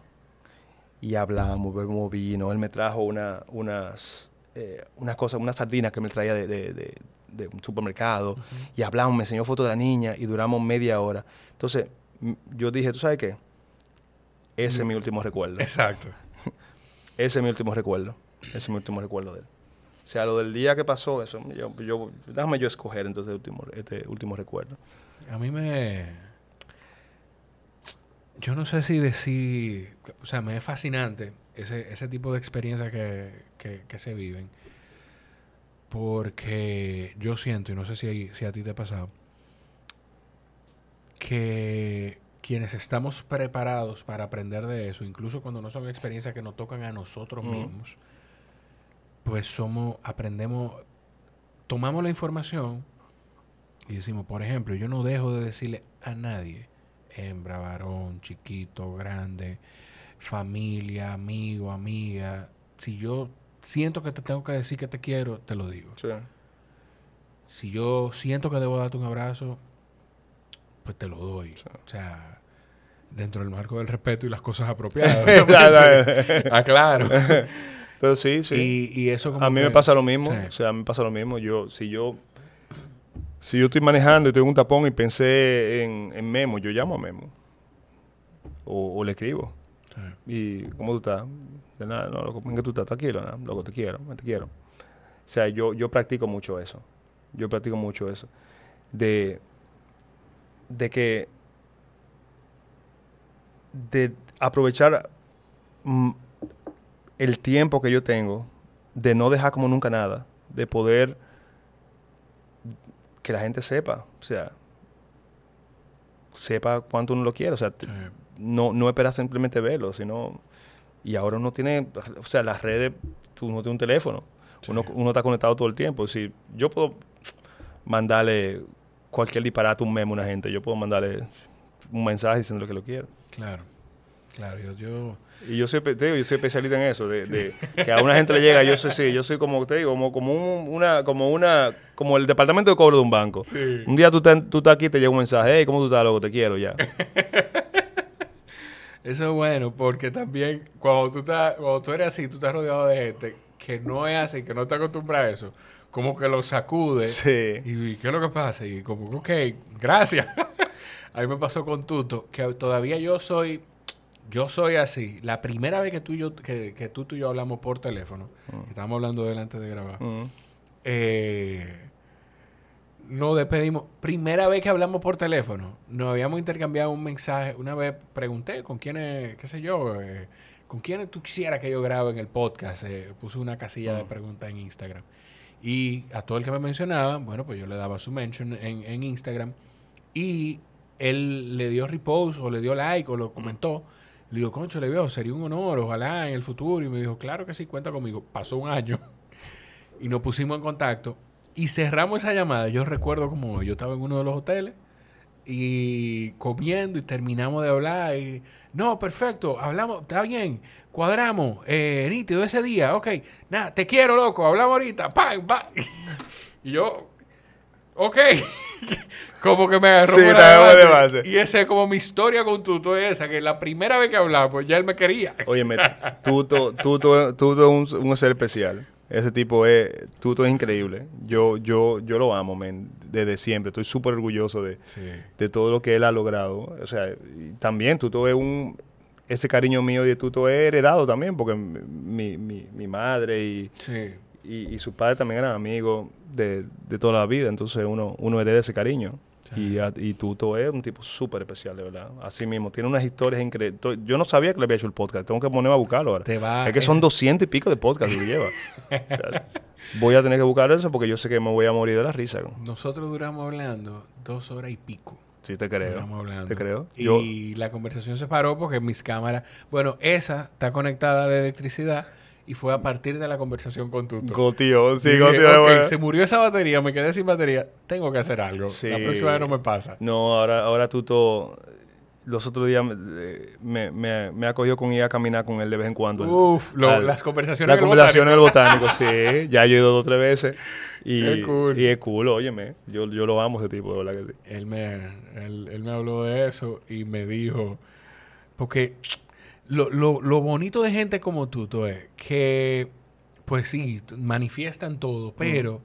y hablamos, bebimos vino. Él me trajo una, unas, eh, unas cosas, unas sardinas que me traía de, de- de- de un supermercado. Y hablamos, me enseñó fotos de la niña y duramos media hora. Entonces, yo dije, ¿tú sabes qué? Ese es mi último recuerdo. Exacto. Ese es mi último recuerdo. Ese es mi último recuerdo de él. O sea, lo del día que pasó, eso, yo, yo, déjame yo escoger entonces el último, este último recuerdo. A mí me... Yo no sé si decir... O sea, me es fascinante ese, ese tipo de experiencias que, que, que se viven. Porque yo siento, y no sé si, si a ti te ha pasado, que quienes estamos preparados para aprender de eso, incluso cuando no son experiencias que nos tocan a nosotros mismos, pues somos, aprendemos, tomamos la información y decimos, por ejemplo, yo no dejo de decirle a nadie, hembra, varón, chiquito, grande, familia, amigo, amiga, si yo siento que te tengo que decir que te quiero, te lo digo. Sí. Si yo siento que debo darte un abrazo, pues te lo doy. Sí. O sea, dentro del marco del respeto y las cosas apropiadas. ah, claro. Pero sí, sí. Y, y eso como a mí me pasa lo mismo. Sí. O sea, a mí me pasa lo mismo. Yo, si yo, si yo estoy manejando y en un tapón y pensé en, en Memo, yo llamo a Memo. O, o le escribo. Sí. ¿Y cómo tú estás? De nada, no, loco, ¿en qué tú estás? Tranquilo, nada, loco, te quiero, te quiero. O sea, yo, yo practico mucho eso. Yo practico mucho eso. De, de que, de aprovechar mm, el tiempo que yo tengo, de no dejar como nunca nada, de poder que la gente sepa, o sea, sepa cuánto uno lo quiere, o sea, Sí. no, no esperar simplemente verlo, sino... Y ahora uno tiene, o sea, las redes, tú no tienes un teléfono, Sí. uno, uno está conectado todo el tiempo. Si yo puedo mandarle cualquier disparate, un memo a una gente, yo puedo mandarle un mensaje diciendo que lo quiero. Claro. Claro, yo, yo Y yo soy, te digo, yo soy especialista en eso, de, de que a una gente le llega, yo soy, sí, yo soy como te digo, como, como un- una, como una, como el departamento de cobro de un banco. Sí. Un día tú estás, tú estás aquí y te llega un mensaje, hey, ¿cómo tú estás, loco? Te quiero ya. Eso es bueno porque también cuando tú, estás, cuando tú eres así, tú estás rodeado de gente que no es así, que no está acostumbrada a eso, como que lo sacude. Sí. ¿Y qué es lo que pasa? Y como, ok, gracias. a mí me pasó con Tuto, que todavía yo soy, yo soy así. La primera vez que tú y yo, que, que tú, tú y yo hablamos por teléfono, que estábamos hablando delante de grabar, Mm. eh, nos despedimos. Primera vez que hablamos por teléfono, nos habíamos intercambiado un mensaje. Una vez pregunté con quiénes, qué sé yo, eh, con quiénes tú quisieras que yo grabe en el podcast. Eh, puse una casilla de preguntas en Instagram. Y a todo el que me mencionaba, bueno, pues yo le daba su mention en, en Instagram. Y él le dio repost o le dio like o lo comentó Le digo, concho, le veo, sería un honor, ojalá en el futuro. Y me dijo, claro que sí, cuenta conmigo. Pasó un año y nos pusimos en contacto y cerramos esa llamada. Yo recuerdo como yo estaba en uno de los hoteles y comiendo y terminamos de hablar y no, perfecto, hablamos, está bien, cuadramos, eh, nítido ese día, ok, nada, te quiero, loco, hablamos ahorita, ¡pam, pam! y yo, ok, como que me agarró Sí, por de base. Y esa es como mi historia con Tuto, esa, que la primera vez que hablamos, ya él me quería. Óyeme, Tuto, Tuto, Tuto es un, un ser especial. Ese tipo es, Tuto es increíble. Yo, yo, yo lo amo, men, desde siempre. Estoy súper orgulloso de, Sí. de todo lo que él ha logrado. O sea, también Tuto es un, ese cariño mío de Tuto es heredado también, porque mi, mi, mi madre y, Sí. y, y su padre también eran amigos de, de toda la vida. Entonces uno, uno hereda ese cariño. Y, a- y Tuto es un tipo súper especial, de verdad. Así mismo, tiene unas historias increíbles. To- Yo no sabía que le había hecho el podcast. Tengo que ponerme a buscarlo ahora. Te va- es que son doscientos y pico de podcasts que lleva. Voy a tener que buscar eso porque yo sé que me voy a morir de la risa. Nosotros duramos hablando dos horas y pico. Sí, te creo. Duramos hablando. Te creo. Yo, Y la conversación se paró porque mis cámaras... Bueno, esa está conectada a la electricidad y fue a partir de la conversación con Tuto. Gotío, sí, Gotío. "Ok, bueno. se murió esa batería, me quedé sin batería. Tengo que hacer algo. Sí. La próxima vez no me pasa. No, ahora, ahora Tuto, los otros días me, me, me- ha cogido con ir a caminar con él de vez en cuando. Uf, lo- Al- las conversaciones Las en el conversaciones del botánico, sí. Ya yo he ido dos o tres veces. Y, Qué cool. y es cool, óyeme. Yo, yo lo amo ese tipo, de verdad que sí. él me, él, él me habló de eso y me dijo, porque lo, lo, lo bonito de gente como tú, tú es que, pues sí, manifiestan todo, pero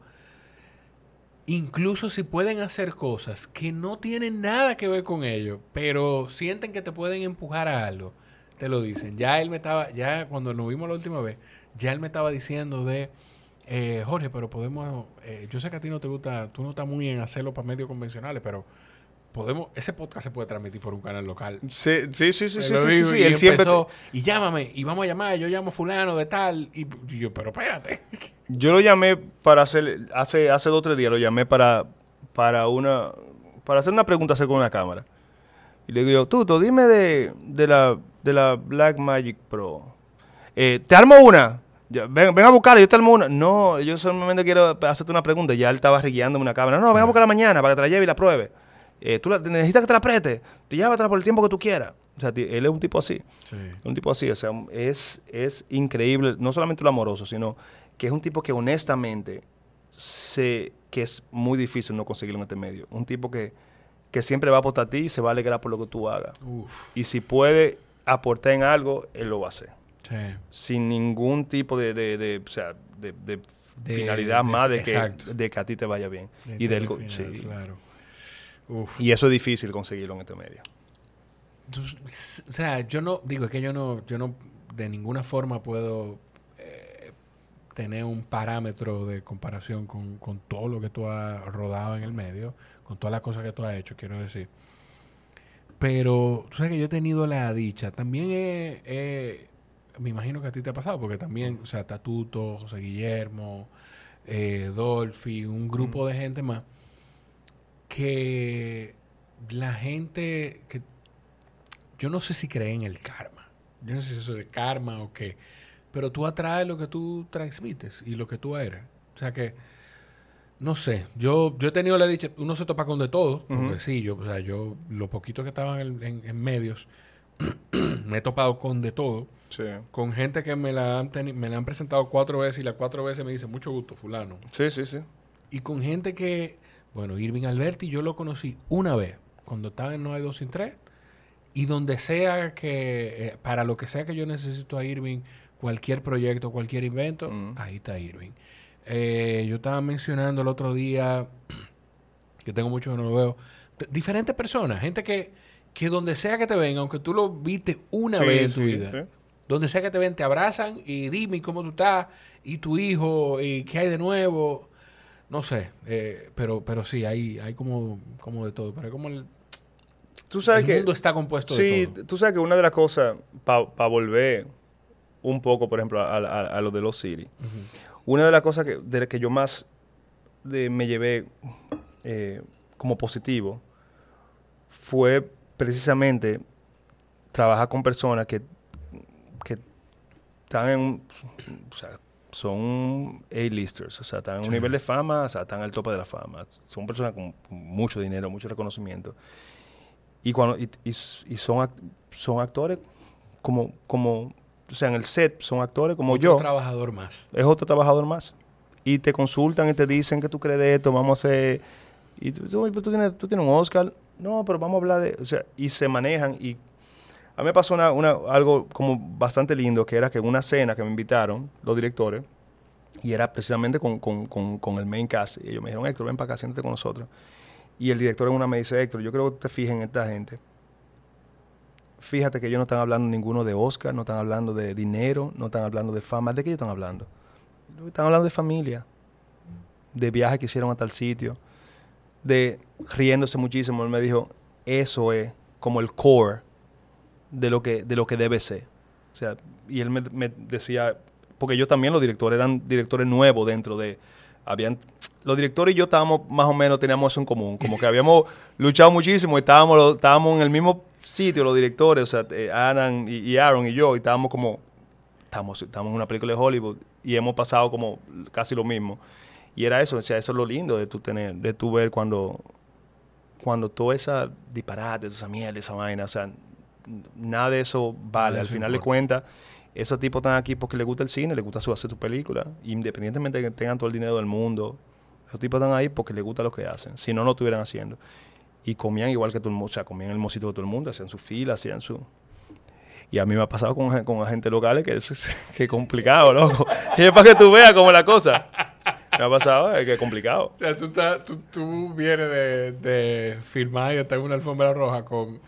incluso si pueden hacer cosas que no tienen nada que ver con ello, pero sienten que te pueden empujar a algo, te lo dicen. Ya él me estaba, ya cuando nos vimos la última vez, ya él me estaba diciendo de... Eh, Jorge, pero podemos. eh, yo sé que a ti no te gusta, tú no estás muy en hacerlo para medios convencionales, pero podemos. Ese podcast se puede transmitir por un canal local. Sí, sí, sí, sí, sí, sí, sí, digo, sí. y Él siempre... empezó, y llámame, y vamos a llamar, yo llamo fulano de tal, y, yo, pero espérate. Yo lo llamé para hacer... Hace, hace dos o tres días lo llamé para, para una... Para hacer una pregunta acerca de una cámara. Y le digo yo, Tuto, dime de, de, la, de la Black Magic Pro. Eh, ¿Te armo una? Ya, ven, ven a buscarla, yo te armo una. No, yo solamente quiero hacerte una pregunta. Ya él estaba rigueándome una cámara. No, ven a buscarla mañana para que te la lleve y la pruebe. Eh, tú la- necesitas que te la apriete. Tú llévatela por el tiempo que tú quieras. O sea, él es un tipo así. Sí. Un tipo así, o sea, es, es increíble, no solamente lo amoroso, sino que es un tipo que honestamente sé que es muy difícil no conseguirlo en este medio. Un tipo que, que siempre va a aportar a ti y se va a alegrar por lo que tú hagas. Uf, Y si puede aportar en algo, él lo va a hacer. sí. Sin ningún tipo de, de, de, o sea, de, finalidad más de que, de que a ti te vaya bien. Y, del, final, sí. claro. Uf. y eso es difícil conseguirlo en este medio. O sea, yo no, digo, es que yo no, yo no de ninguna forma puedo eh, tener un parámetro de comparación con, con todo lo que tú has rodado en el medio, con todas las cosas que tú has hecho, quiero decir. Pero, tú sabes que yo he tenido la dicha, también he, he- me imagino que a ti te ha pasado, porque también, o sea, Tatuto, José Guillermo, eh, Dolphy, un grupo de gente más, que la gente que yo no sé si cree en el karma. Yo no sé si eso es de karma o qué. Pero tú atraes lo que tú transmites y lo que tú eres. O sea que, no sé. Yo, yo he tenido la dicha, uno se topa con de todo. Porque Ujú. sí, yo, o sea, yo, lo poquito que estaba en, en- en medios, me he topado con de todo. Sí. Con gente que me la, han me la han presentado cuatro veces y las cuatro veces me dicen, mucho gusto, fulano. Sí, sí, sí. Y con gente que, bueno, Irving Alberti yo lo conocí una vez, cuando estaba en No hay dos sin tres. Y donde sea que, eh, para lo que sea que yo necesito a Irving, cualquier proyecto, cualquier invento, Mm. ahí está Irving. Eh, yo estaba mencionando el otro día, que tengo mucho que no lo veo, diferentes personas, gente que, que donde sea que te ven, aunque tú lo viste una Sí, vez en tu sí, vida, sí. donde sea que te ven, te abrazan y dime cómo tú estás, y tu hijo, y qué hay de nuevo. No sé, eh, pero, pero sí, hay, hay como, como de todo. Pero como el, Tú sabes el que... mundo está compuesto Sí, de todo. tú sabes que una de las cosas, para volver un poco, por ejemplo, a, a- a lo de los City, una de las cosas que, de las que yo más de- me llevé eh, como positivo fue precisamente trabajas con personas que, que están en, o sea, son A-listers, o sea, están en un nivel de fama, o sea, están al tope de la fama. Son personas con mucho dinero, mucho reconocimiento. Y, cuando, y, y, son, son actores como, como, o sea, en el set son actores como otro yo. trabajador más. Es otro trabajador más. Y te consultan y te dicen que tú crees de esto, vamos a hacer... Y tú, tú, tienes, tú tienes un Oscar. No, pero vamos a hablar de... O sea, y se manejan y a mí me pasó una, algo como bastante lindo, que era que en una cena que me invitaron los directores, y era precisamente con, con, con, con el main cast, y ellos me dijeron, Héctor, ven para acá, siéntate con nosotros. Y el director en una me dice, Héctor, yo creo que te fijes en esta gente. Fíjate que ellos no están hablando ninguno de Oscar, no están hablando de dinero, no están hablando de fama. ¿De qué ellos están hablando? Están hablando de familia, de viajes que hicieron a tal sitio, de riéndose muchísimo. Él me dijo, eso es como el core de lo que, de lo que debe ser. O sea, y él me, decía, porque yo también los directores eran directores nuevos dentro de, habían, los directores y yo estábamos más o menos, teníamos eso en común, como que habíamos luchado muchísimo y estábamos, estábamos en el mismo sitio, los directores, o sea, eh, y, Aaron y yo, y estábamos como, estamos, estamos en una película de Hollywood y hemos pasado como casi lo mismo. Y era eso, o eso es lo lindo de tu tener, de tu ver cuando, cuando toda esa disparate, esa mierda, esa vaina, o sea, nada de eso vale. Al final de cuentas, esos tipos están aquí porque les gusta el cine, les gusta su hacer tu película. Independientemente de que tengan todo el dinero del mundo, esos tipos están ahí porque les gusta lo que hacen. Si no, no lo estuvieran haciendo. Y comían igual que todo el mundo, o sea, comían el mocito de todo el mundo, hacían su fila, hacían su... Y a mí me ha pasado con, con agentes locales que es que complicado, loco. y es para que tú veas cómo es la cosa. Me ha pasado, es que es complicado. O sea, tú, tú, tú vienes de, de filmar y estar en una alfombra roja con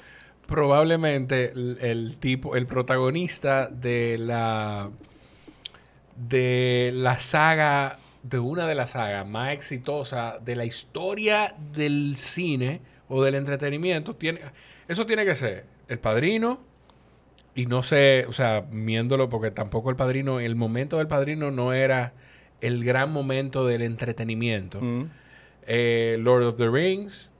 probablemente el, el, tipo, el protagonista de la de la saga, de una de las sagas más exitosas de la historia del cine o del entretenimiento. Tiene, eso tiene que ser El Padrino. Y no sé, o sea, viéndolo, porque tampoco El Padrino, el momento del Padrino no era el gran momento del entretenimiento. Mm. Eh, Lord of the Rings,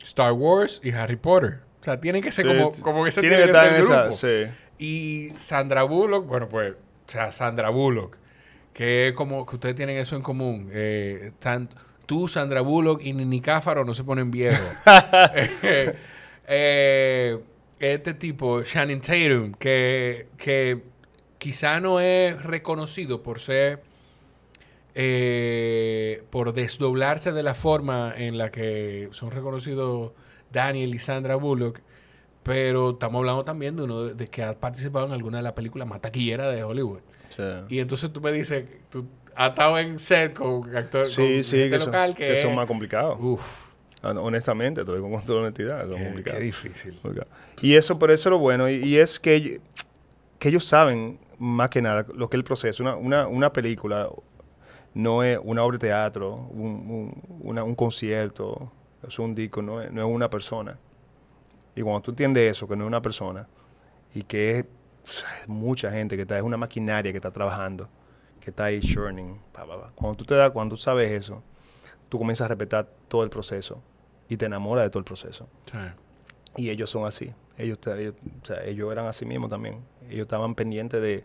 Star Wars y Harry Potter. O sea, tienen que ser sí, como, como que se tiene, tiene que, estar en grupo. Esa, sí. Y Sandra Bullock, bueno, pues, o sea, Sandra Bullock, que es como que ustedes tienen eso en común. Eh, tan, tú, Sandra Bullock y Nini Cáfaro no se ponen viejos. eh, eh, este tipo, Shannon Tatum, que, que quizá no es reconocido por ser. Eh, por desdoblarse de la forma en la que son reconocidos Daniel y Sandra Bullock, pero estamos hablando también de uno de, de que ha participado en alguna de las películas más taquilleras de Hollywood. Sí. Y entonces tú me dices, tú has estado en set con actores sí, con sí, gente que local son, que, que son más complicados. Uf. Honestamente, te lo digo con toda honestidad, son Qué, complicados. qué difícil. Y eso, por eso es lo bueno, y, y es que, ellos- que ellos saben más que nada lo que es el proceso. Una, una, una película no es una obra de teatro, un, un, una- un concierto, es un disco, no es, no es una persona. Y cuando tú entiendes eso, que no es una persona, y que es, mucha gente que está, es una maquinaria que está trabajando, que está ahí churning, pa, pa, pa. cuando tú te das, cuando tú sabes eso, tú comienzas a respetar todo el proceso y te enamoras de todo el proceso. Sí. Y ellos son así. Ellos, ellos, o sea, ellos eran así mismos también. Ellos estaban pendientes de...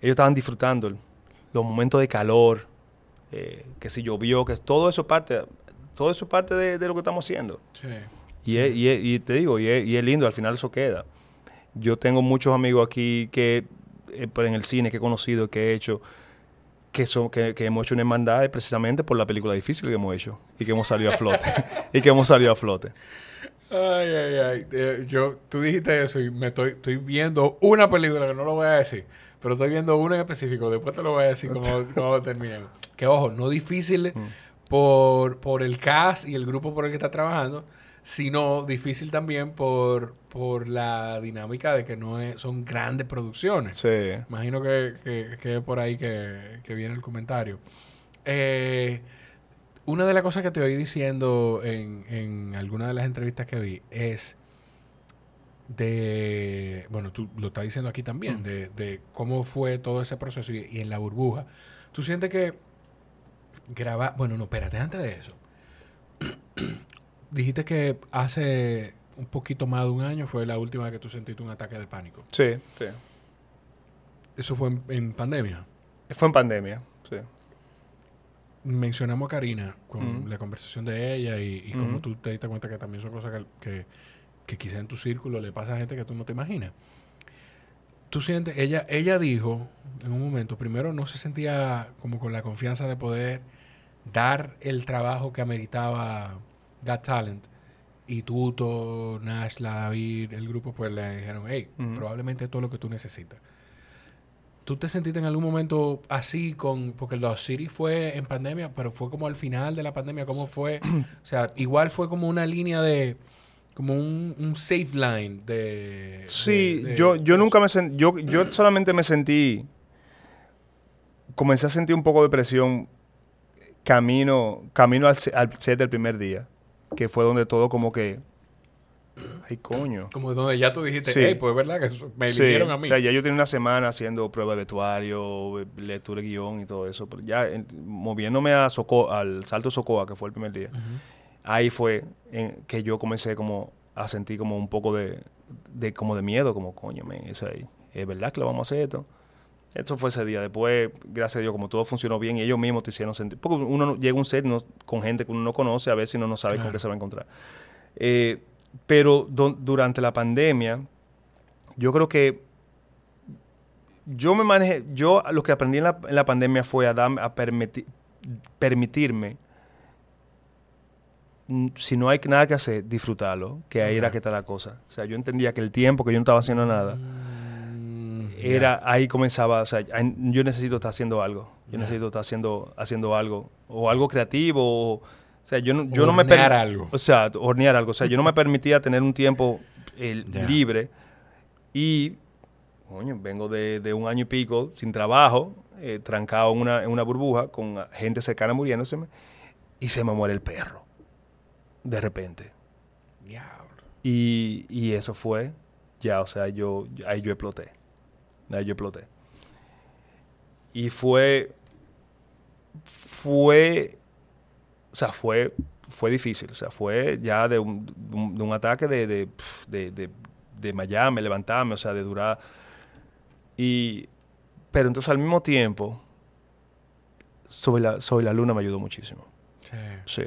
Ellos estaban disfrutando los momentos de calor, eh, que si llovió, que todo eso es parte, todo eso es parte de, de lo que estamos haciendo. Sí. Y, es- y es- y te digo, y es, y es lindo, al final eso queda. Yo tengo muchos amigos aquí que, eh, en el cine que he conocido, que he hecho, que, son, que, que hemos hecho una hermandad precisamente por la película difícil que hemos hecho y que hemos salido a flote. y que hemos salido a flote. Ay, ay, ay. Eh, yo, tú dijiste eso y me estoy, estoy viendo una película que no lo voy a decir, pero estoy viendo una en específico. Después te lo voy a decir cómo, cómo terminemos. Que ojo, no difícil por, por el cast y el grupo por el que está trabajando, sino difícil también por, por la dinámica de que no es, son grandes producciones. Sí. Imagino que, que, que es por ahí que, que viene el comentario. Eh, una de las cosas que te oí diciendo en, en alguna de las entrevistas que vi es de, bueno, tú lo estás diciendo aquí también, de, de cómo fue todo ese proceso y, y en la burbuja. ¿Tú sientes que grabar, bueno, no, espérate, antes de eso. Dijiste que hace un poquito más de un año fue la última vez que tú sentiste un ataque de pánico. Sí, sí. Eso fue en, en pandemia. Fue en pandemia, sí. Mencionamos a Karina con la conversación de ella y, y cómo Ujú. tú te diste cuenta que también son cosas que, que, que quizás en tu círculo le pasa a gente que tú no te imaginas. Tú sientes, ella, ella dijo en un momento, primero no se sentía como con la confianza de poder dar el trabajo que ameritaba Got Talent. Y Tuto, Nashla, David, el grupo, pues le dijeron, hey, probablemente es lo que tú necesitas. ¿Tú te sentiste en algún momento así con, porque Lost City fue en pandemia, pero fue como al final de la pandemia, ¿cómo fue? O sea, igual fue como una línea de, como un, un safe line de... Sí, de- de- yo, yo nunca me sentí, yo, yo solamente me sentí, comencé a sentir un poco de presión camino, camino al, al set del primer día, que fue donde todo como que, ay coño. Como donde ya tú dijiste, Sí. hey, pues es verdad que me Sí, eligieron a mí. O sea, ya yo tenía una semana haciendo prueba de vestuario, lectura de guion y todo eso, pero ya en- moviéndome a Soco, al Salto Socoa, que fue el primer día. Ahí fue en que yo comencé como a sentir como un poco de, de como de miedo, como coño, men, eso ahí, es verdad que lo vamos a hacer esto. Eso fue ese día. Después, gracias a Dios, como todo funcionó bien y ellos mismos te hicieron sentir. Porque uno no- llega a un set no- con gente que uno no conoce, a veces uno no sabe Claro. con qué se va a encontrar. Eh, pero do- durante la pandemia, yo creo que yo me manejé, yo lo que aprendí en la, en la pandemia fue a, darme- a permiti- permitirme si no hay nada que hacer, disfrutarlo, que ahí era que está la cosa. O sea, yo entendía que el tiempo que yo no estaba haciendo nada, Mm, era ahí comenzaba, o sea, yo necesito estar haciendo algo, yo necesito estar haciendo, haciendo algo, o algo creativo, o, o sea, yo no, yo no me Hornear per- algo. O sea, hornear algo, o sea, yo no me permitía tener un tiempo libre y, coño, vengo de, de un año y pico sin trabajo, eh, trancado en una, en una burbuja con gente cercana muriéndoseme y se me muere el perro, de repente. Diablo. Y, y eso fue, ya, o sea, yo, ahí yo exploté. Ahí yo exploté. Y fue, fue, o sea, fue, fue difícil. O sea, fue ya de un, de un, ataque de, de, de, de Miami, levantarme, o sea, de durar. Y, pero entonces al mismo tiempo, sobre la, sobre la luna me ayudó muchísimo. Sí. Sí.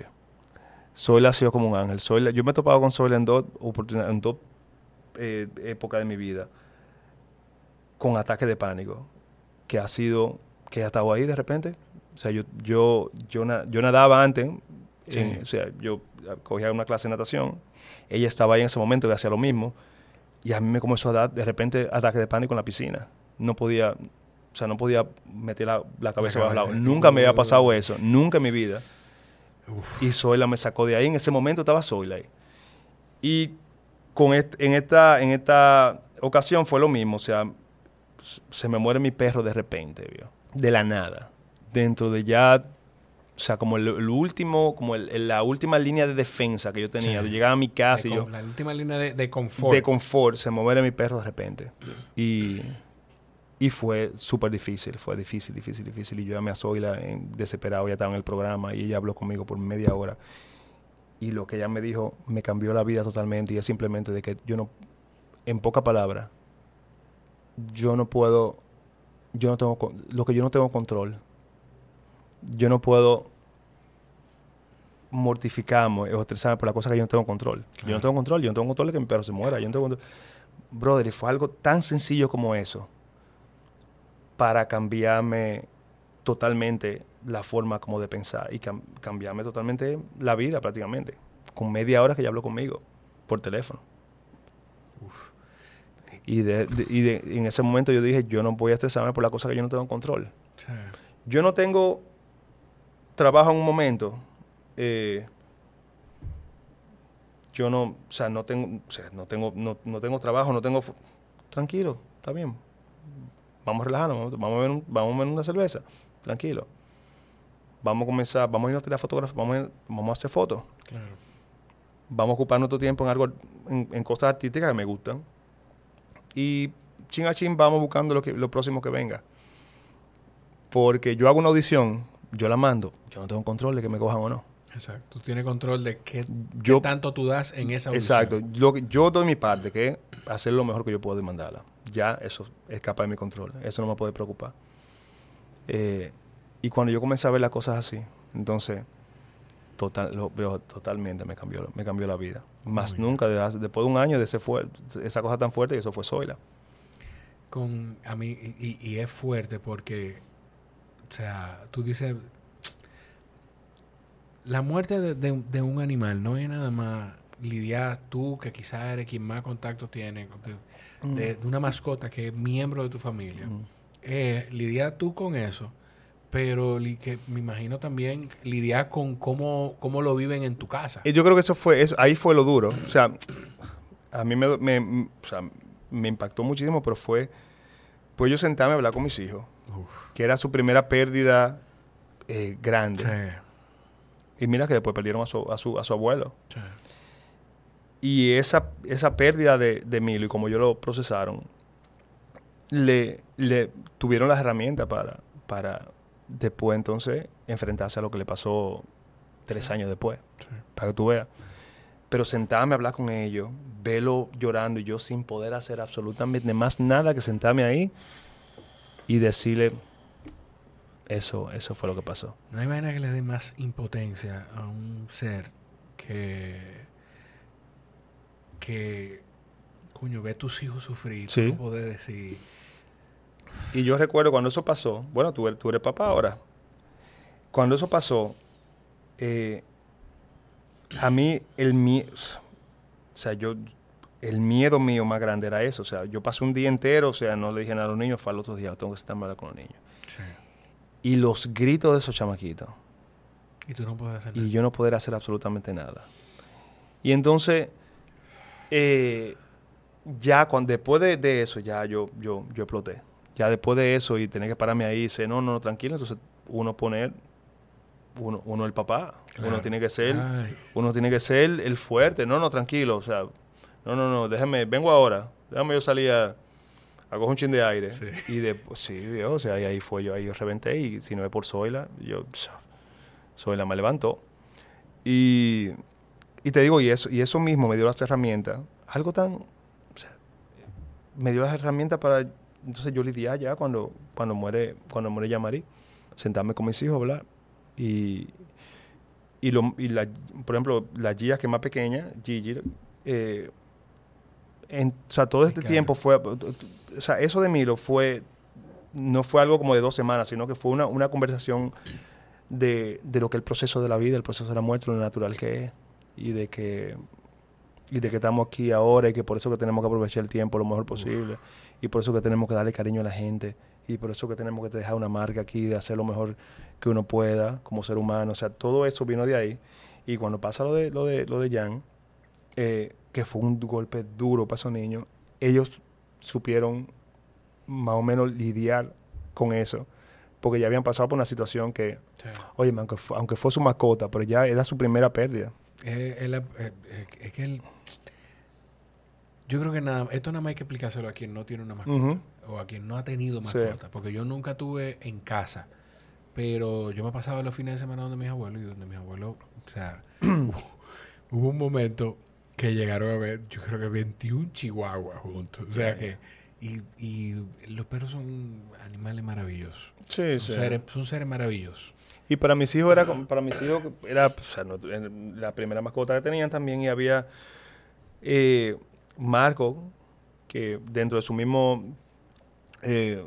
Zoila ha sido como un ángel. Zoila- yo me he topado con Zoila en dos oportunidades, en dos eh, épocas de mi vida, con ataques de pánico, que ha sido, que ha estado ahí de repente. O sea, yo, yo, yo, na- yo nadaba antes, en- Sí. o sea, yo cogía una clase de natación, ella estaba ahí en ese momento y hacía lo mismo, y a mí me comenzó a dar de repente ataques de pánico en la piscina. No podía, o sea, no podía meter la, la cabeza bajo el agua. Nunca me había pasado eso, nunca en mi vida. Uf. Y Zoila me sacó de ahí. En ese momento estaba Zoila ahí. Y con est- en, esta, en esta ocasión fue lo mismo. O sea, se me muere mi perro de repente, ¿vio? De la nada. Dentro de ya, o sea, como el, el último, como el- la última línea de defensa que yo tenía. Sí. Yo llegaba a mi casa De y yo, La última línea de, de confort. de confort, se me muere mi perro de repente. Y, y fue súper difícil, fue difícil, difícil, difícil. Y yo llamé a Zoila en- desesperado, ya estaba en el programa y ella habló conmigo por media hora. Y lo que ella me dijo me cambió la vida totalmente y es simplemente de que yo no, en pocas palabras, yo no puedo, yo no tengo, lo que yo no tengo control, yo no puedo mortificarme o estresarme por la cosa que yo no tengo control. Yo no tengo control, yo no tengo control de que mi perro se muera, yo no tengo control. Brother, y fue algo tan sencillo como eso para cambiarme totalmente la forma como de pensar y cam- cambiarme totalmente la vida prácticamente. Con media hora que ella habló conmigo por teléfono. Y, de, de- y de- y en ese momento yo dije, yo no voy a estresarme por la cosa que yo no tengo control. Sí. Yo no tengo trabajo en un momento. eh, yo no, o sea, no tengo, o sea, no tengo, no, no tengo trabajo, no tengo, tranquilo, está bien. Vamos a relajarnos, vamos, vamos a ver, un- vamos a ver una cerveza, tranquilo. Vamos a comenzar, vamos a ir a tirar fotografías, vamos a, vamos a hacer fotos. Claro. Vamos a ocupar nuestro tiempo en algo, en, en cosas artísticas que me gustan. Y chin a chin vamos buscando lo, que, lo próximo que venga. Porque yo hago una audición, yo la mando, yo no tengo control de que me cojan o no. Exacto. Tú tienes control de qué, tanto tú das en esa audición. Exacto. Lo que- yo doy mi parte, que es hacer lo mejor que yo puedo y mandarla. Ya eso escapa de mi control. Eso no me puede preocupar. Eh, y cuando yo comencé a ver las cosas así, entonces, total, lo- pero totalmente me cambió, me cambió la vida. Más nunca, después de un año de ese fuer- esa cosa tan fuerte, y eso fue Zoila. Con, a mí, y, es fuerte porque, o sea, tú dices, la muerte de, de un- de un animal no es nada más lidiar tú, que quizás eres quien más contacto tiene, de, de- de una mascota que es miembro de tu familia. Mm. Eh, lidiar tú con eso, pero li- que me imagino también lidiar con cómo, cómo lo viven en tu casa. Y yo creo que eso fue, eso, ahí fue lo duro. O sea, a mí me, o sea, me impactó muchísimo, pero fue, pues yo sentarme a hablar con mis hijos, Uf. que era su primera pérdida eh, grande. Sí, Y mira que después perdieron a su, a su, a su abuelo. sí. Y esa, esa pérdida de, de Milo, y como ellos lo procesaron, le, le tuvieron las herramientas para, para después entonces enfrentarse a lo que le pasó tres años después, Sí. para que tú veas. Pero sentarme a hablar con ellos, verlo llorando y yo sin poder hacer absolutamente más nada que sentarme ahí y decirle, eso, eso fue lo que pasó. No hay manera que le dé más impotencia a un ser que. Que. Coño, ve a tus hijos sufrir. Sí. No poder decir. Y yo recuerdo cuando eso pasó, bueno, tú, eres- tú eres papá ahora. Cuando eso pasó, eh, a mí el miedo, o sea, yo, el miedo mío más grande era eso. O sea, yo pasé un día entero, o sea, no le dije nada a los niños, fue al otro día, tengo que estar mal con los niños. Sí. Y los gritos de esos chamaquitos, Y tú no puedes hacer nada. y yo no poder hacer absolutamente nada. Y entonces, eh, ya cuando, después de, de eso, ya yo, yo, yo exploté. Ya después de eso y tener que pararme ahí y decir, no, no, no, tranquilo, entonces uno poner, uno, uno el papá, uno tiene que ser, Ay, uno tiene que ser el fuerte, no, no, tranquilo, o sea, no, no, no, déjame, vengo ahora, déjame yo salir a, a coger un chin de aire. Sí. Y después, sí, vio, o sea, y ahí fue yo, ahí yo reventé y si no es por Zoila, yo, Zoila me levantó. Y, y te digo, y eso, y eso mismo me dio las herramientas, algo tan, o sea, me dio las herramientas para, entonces yo lidiar ya cuando, cuando muere, cuando muere Yamari, sentarme con mis hijos, hablar. Y, y, lo, y la, por ejemplo, la Gia, que es más pequeña, Gigi, eh, en, o sea, todo este Claro. tiempo fue, o sea, eso de Milo fue, no fue algo como de dos semanas, sino que fue una, una conversación de, de lo que es el proceso de la vida, el proceso de la muerte, lo natural que es, y de que, y de que estamos aquí ahora y que por eso que tenemos que aprovechar el tiempo lo mejor posible, y por eso que tenemos que darle cariño a la gente, y por eso que tenemos que dejar una marca aquí de hacer lo mejor que uno pueda como ser humano, o sea, todo eso vino de ahí, y cuando pasa lo de, lo de, lo de Jan, eh, que fue un golpe duro para esos niños, ellos supieron más o menos lidiar con eso, porque ya habían pasado por una situación que, sí. oye, aunque, fu- aunque fue su mascota, pero ya era su primera pérdida. Es, es la- es- que el- yo creo que nada, esto nada más hay que explicárselo a quien no tiene una mascota o a quien no ha tenido Sí. mascota, porque yo nunca tuve en casa, pero yo me pasaba los fines de semana donde mis abuelos y donde mis abuelos, o sea, hubo un momento que llegaron a ver, yo creo que 21 chihuahuas juntos, o sea que y, y los perros son animales maravillosos. Sí, Son, seres, son seres maravillosos. Y para mis hijos era, para mis hijos era, o sea, no- la primera mascota que tenían también y había eh, Marco, que dentro de su mismo, eh,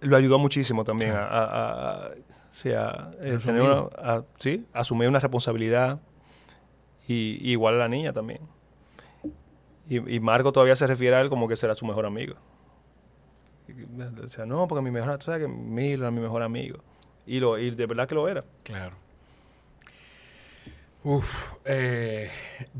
lo ayudó muchísimo también a, a- a- a- eh, Asumir. tener una, a- sí, asumir una responsabilidad y, y igual a la niña también. Y, y Marco todavía se refiere a él como que será su mejor amigo. Y Decía, no, porque mi mejor, tú sabes que Milo era mi mejor amigo. Y, lo, y de verdad que lo era. Claro. Uf, eh,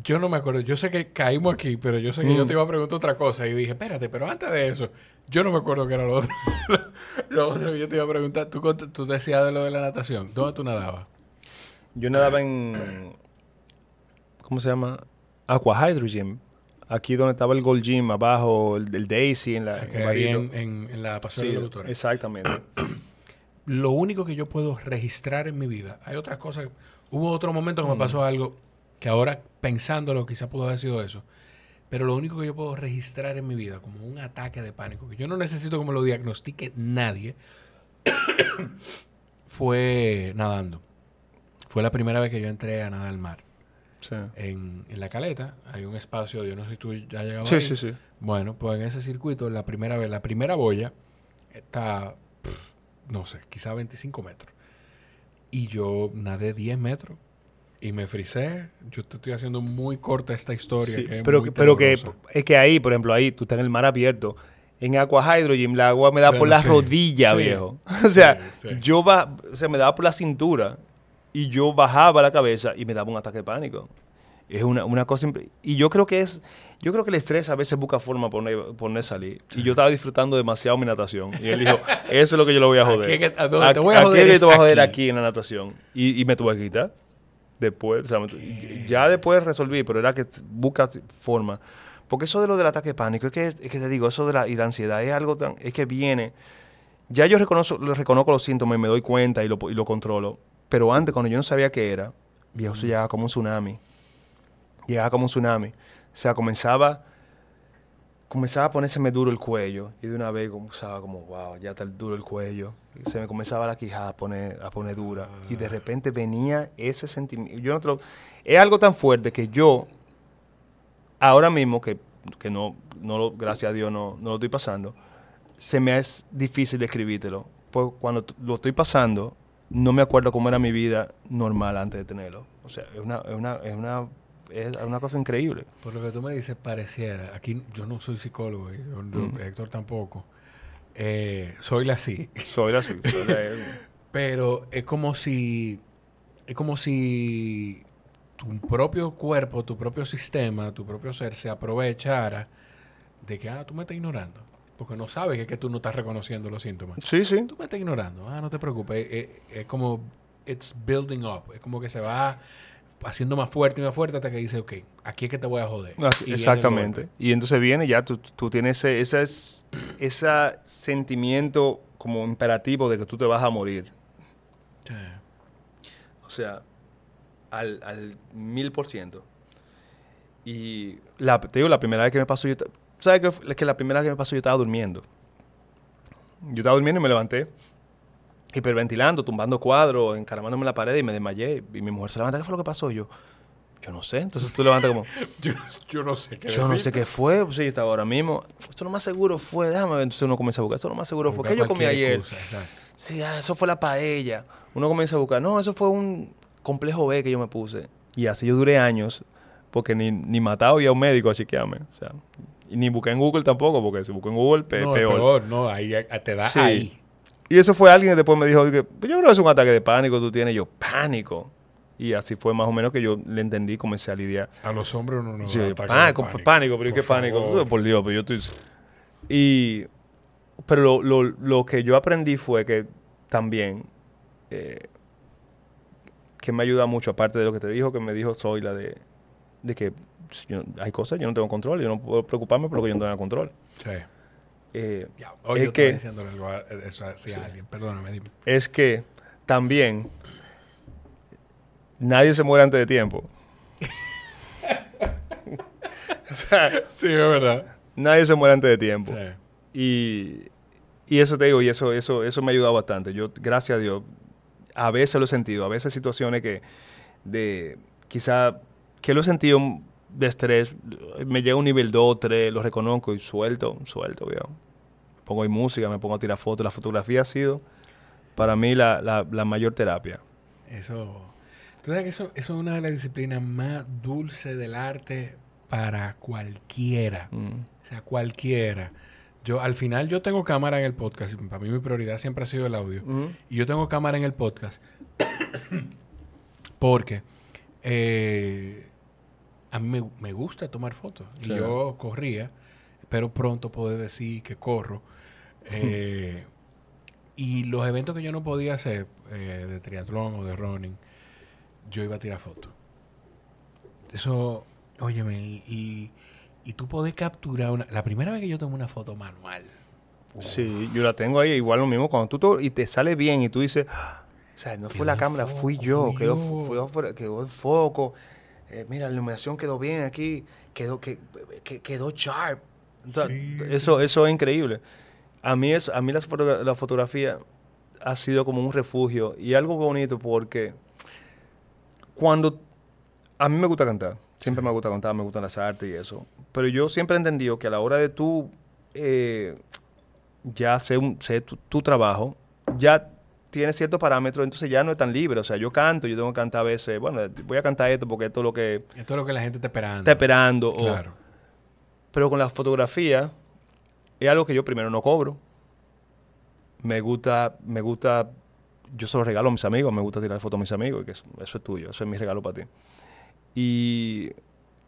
yo no me acuerdo. Yo sé que caímos aquí, pero yo sé que yo Mm. te iba a preguntar otra cosa y dije, espérate, pero antes de eso, yo no me acuerdo qué era lo otro. lo otro que yo te iba a preguntar, tú, tú decías de lo de la natación. ¿Dónde tú nadabas? Yo nadaba en. ¿Cómo se llama? Aqua Hydro Gym. Aquí donde estaba el Gold Gym, abajo, el, el Daisy, en la. En en, en- la Sí, de doctores. exactamente. Lo único que yo puedo registrar en mi vida, hay otras cosas, Hubo otro momento que me pasó algo que ahora pensándolo quizá pudo haber sido eso. Pero lo único que yo puedo registrar en mi vida como un ataque de pánico, que yo no necesito que me lo diagnostique nadie, fue nadando. Fue la primera vez que yo entré a nadar al mar. Sí. En, en la caleta hay un espacio, yo no sé si tú ya has llegado Sí, ahí. sí, sí. Bueno, pues en ese circuito, la primera vez, la primera boya está, pff, no sé, quizá 25 metros. Y yo nadé 10 metros y me frisé. Yo te estoy haciendo muy corta esta historia. Sí, que es pero muy pero que es que ahí, por ejemplo, ahí tú estás en el mar abierto. En Aqua Hydrogen la agua me da por Bueno, la sí. rodilla, Sí. viejo. O sea, yo ba o sea, me daba por la cintura y yo bajaba la cabeza y me daba un ataque de pánico. Es una, una cosa y yo creo que es yo creo que el estrés a veces busca forma por no, por no salir. Y yo estaba disfrutando demasiado mi natación. Y él dijo, eso es lo que yo lo voy a joder. Es que- a donde te voy a joder que es te voy a joder aquí. aquí en la natación. Y, y me tuve que quitar. Después, o sea, me- ya después resolví, pero era que busca forma. Porque eso de lo del ataque de pánico, es que, es que te digo, eso de la, y la ansiedad es algo tan, es que viene, ya yo reconozco, reconozco los síntomas y me doy cuenta y lo, y lo controlo, pero antes cuando yo no sabía qué era, viejo, eso llegaba como un tsunami, llegaba como un tsunami, sea, comenzaba, comenzaba a ponérseme duro el cuello y de una vez comenzaba como, wow, ya está duro el cuello, y se me comenzaba la quijada a poner, a poner dura y de repente venía ese sentimiento, yo no te lo- es algo tan fuerte que yo ahora mismo que, que no, no lo, gracias a Dios no, no lo estoy pasando, se me es difícil escribírtelo. Pues cuando lo estoy pasando, no me acuerdo cómo era mi vida normal antes de tenerlo. O sea, es una, es una, es una, es una cosa increíble. Por lo que tú me dices, pareciera. Aquí yo no soy psicólogo, yo- yo- Mm. Héctor tampoco. Eh, soy la sí. Soy la, soy la- Pero es como si. Es como si tu propio cuerpo, tu propio sistema, tu propio ser se aprovechara de que, ah, tú me estás ignorando. Porque no sabes que, es que tú no estás reconociendo los síntomas. sí, sí. Tú me estás ignorando. Ah, no te preocupes. Es, es- es como. It's building up. Es como que se va haciendo más fuerte y más fuerte hasta que dice, ok, aquí es que te voy a joder. Ah, Y Exactamente. Y entonces viene ya, tú, tú tienes ese, ese, es- ese sentimiento como imperativo de que tú te vas a morir. Sí. O sea, al, al mil por ciento. Y la, te digo, la primera vez que me pasó, yo, ¿sabes qué fue? que la primera vez que me pasó yo estaba durmiendo? Yo estaba durmiendo y me levanté, hiperventilando, tumbando cuadros, encaramándome en la pared y me desmayé. Y mi mujer se levanta, ¿qué fue lo que pasó? Y yo, yo no sé. Entonces tú levantas como, Yo, yo no sé qué yo no sé qué fue. Pues yo estaba ahora mismo, esto lo más seguro fue, déjame ver, entonces uno comienza a buscar, esto lo más seguro fue, ¿qué yo comí ayer? Sí, ah, eso fue la paella. Uno comienza a buscar, no, eso fue un complejo B que yo me puse. Y así yo duré años, porque ni, ni matado y a un médico a chequearme. O sea, y ni busqué en Google tampoco, porque si busqué en Google, pe- no, peor. peor. No, ahí te da Sí. ahí. Y eso fue alguien que después me dijo, que, "Pues yo creo que es un ataque de pánico, tú tienes. Yo, pánico. Y así fue más o menos que yo le entendí comencé a lidiar. A los hombres uno no Sí, de pánico, pánico, pero ¿y Por qué pánico? Por Dios, pero yo estoy... Y... Pero lo, lo, lo que yo aprendí fue que también... eh, que me ayuda mucho, aparte de lo que te dijo, que me dijo Soy la de, de que yo- hay cosas, yo no tengo control, yo no puedo preocuparme por lo que yo no tengo control. Sí. Eh, Ya, Hoy Es yo que- eso hacia alguien. Perdóname, dime. es que también nadie se muere antes de tiempo. o sea, Sí, es verdad. nadie se muere antes de tiempo. Sí. Y, y eso te digo, y eso, eso, eso me ha ayudado bastante. Yo, gracias a Dios, a veces lo he sentido, a veces situaciones que de quizá que lo he sentido de estrés, me llega un nivel 2, 3, lo reconozco y suelto, suelto, viejo. Me pongo ahí música, me pongo a tirar fotos. La fotografía ha sido para mí la, la, la mayor terapia. Eso. Tú sabes que eso, eso es una de las disciplinas más dulces del arte para cualquiera. Mm. O sea, cualquiera. Yo, al final, yo tengo cámara en el podcast. Para mí, mi prioridad siempre ha sido el audio. Y yo tengo cámara en el podcast. porque eh, a mí me, me gusta tomar fotos. Sí. Yo corría. Espero pronto poder decir que corro. Eh, y los eventos que yo no podía hacer, eh, de triatlón o de running, yo iba a tirar fotos. Eso, óyeme, y, y, y tú podés capturar una... La primera vez que yo tomé una foto manual. uf, Sí, yo la tengo ahí, igual lo mismo cuando tú to- y te sale bien y tú dices, "Ah, O sea, no fue la cámara, fui yo. Quedó, quedó el foco. Eh, mira, la iluminación quedó bien aquí. Quedó, que, quedó sharp. eso, eso es increíble. A mí, es, a mí la, la fotografía ha sido como un refugio y algo bonito porque cuando a mí me gusta cantar, siempre me gusta cantar, me gustan las artes y eso, pero yo siempre he entendido que a la hora de tú eh, ya hacer tu, trabajo, ya tiene ciertos parámetros, entonces ya no es tan libre. O sea, yo canto, yo tengo que cantar a veces, bueno, voy a cantar esto porque esto es lo que... Esto es lo que la gente está esperando. Está esperando. Claro. pero con la fotografía es algo que yo primero no cobro. Me gusta, me gusta, yo se lo regalo a mis amigos, me gusta tirar fotos a mis amigos, que eso, es tuyo, eso es mi regalo para ti. Y,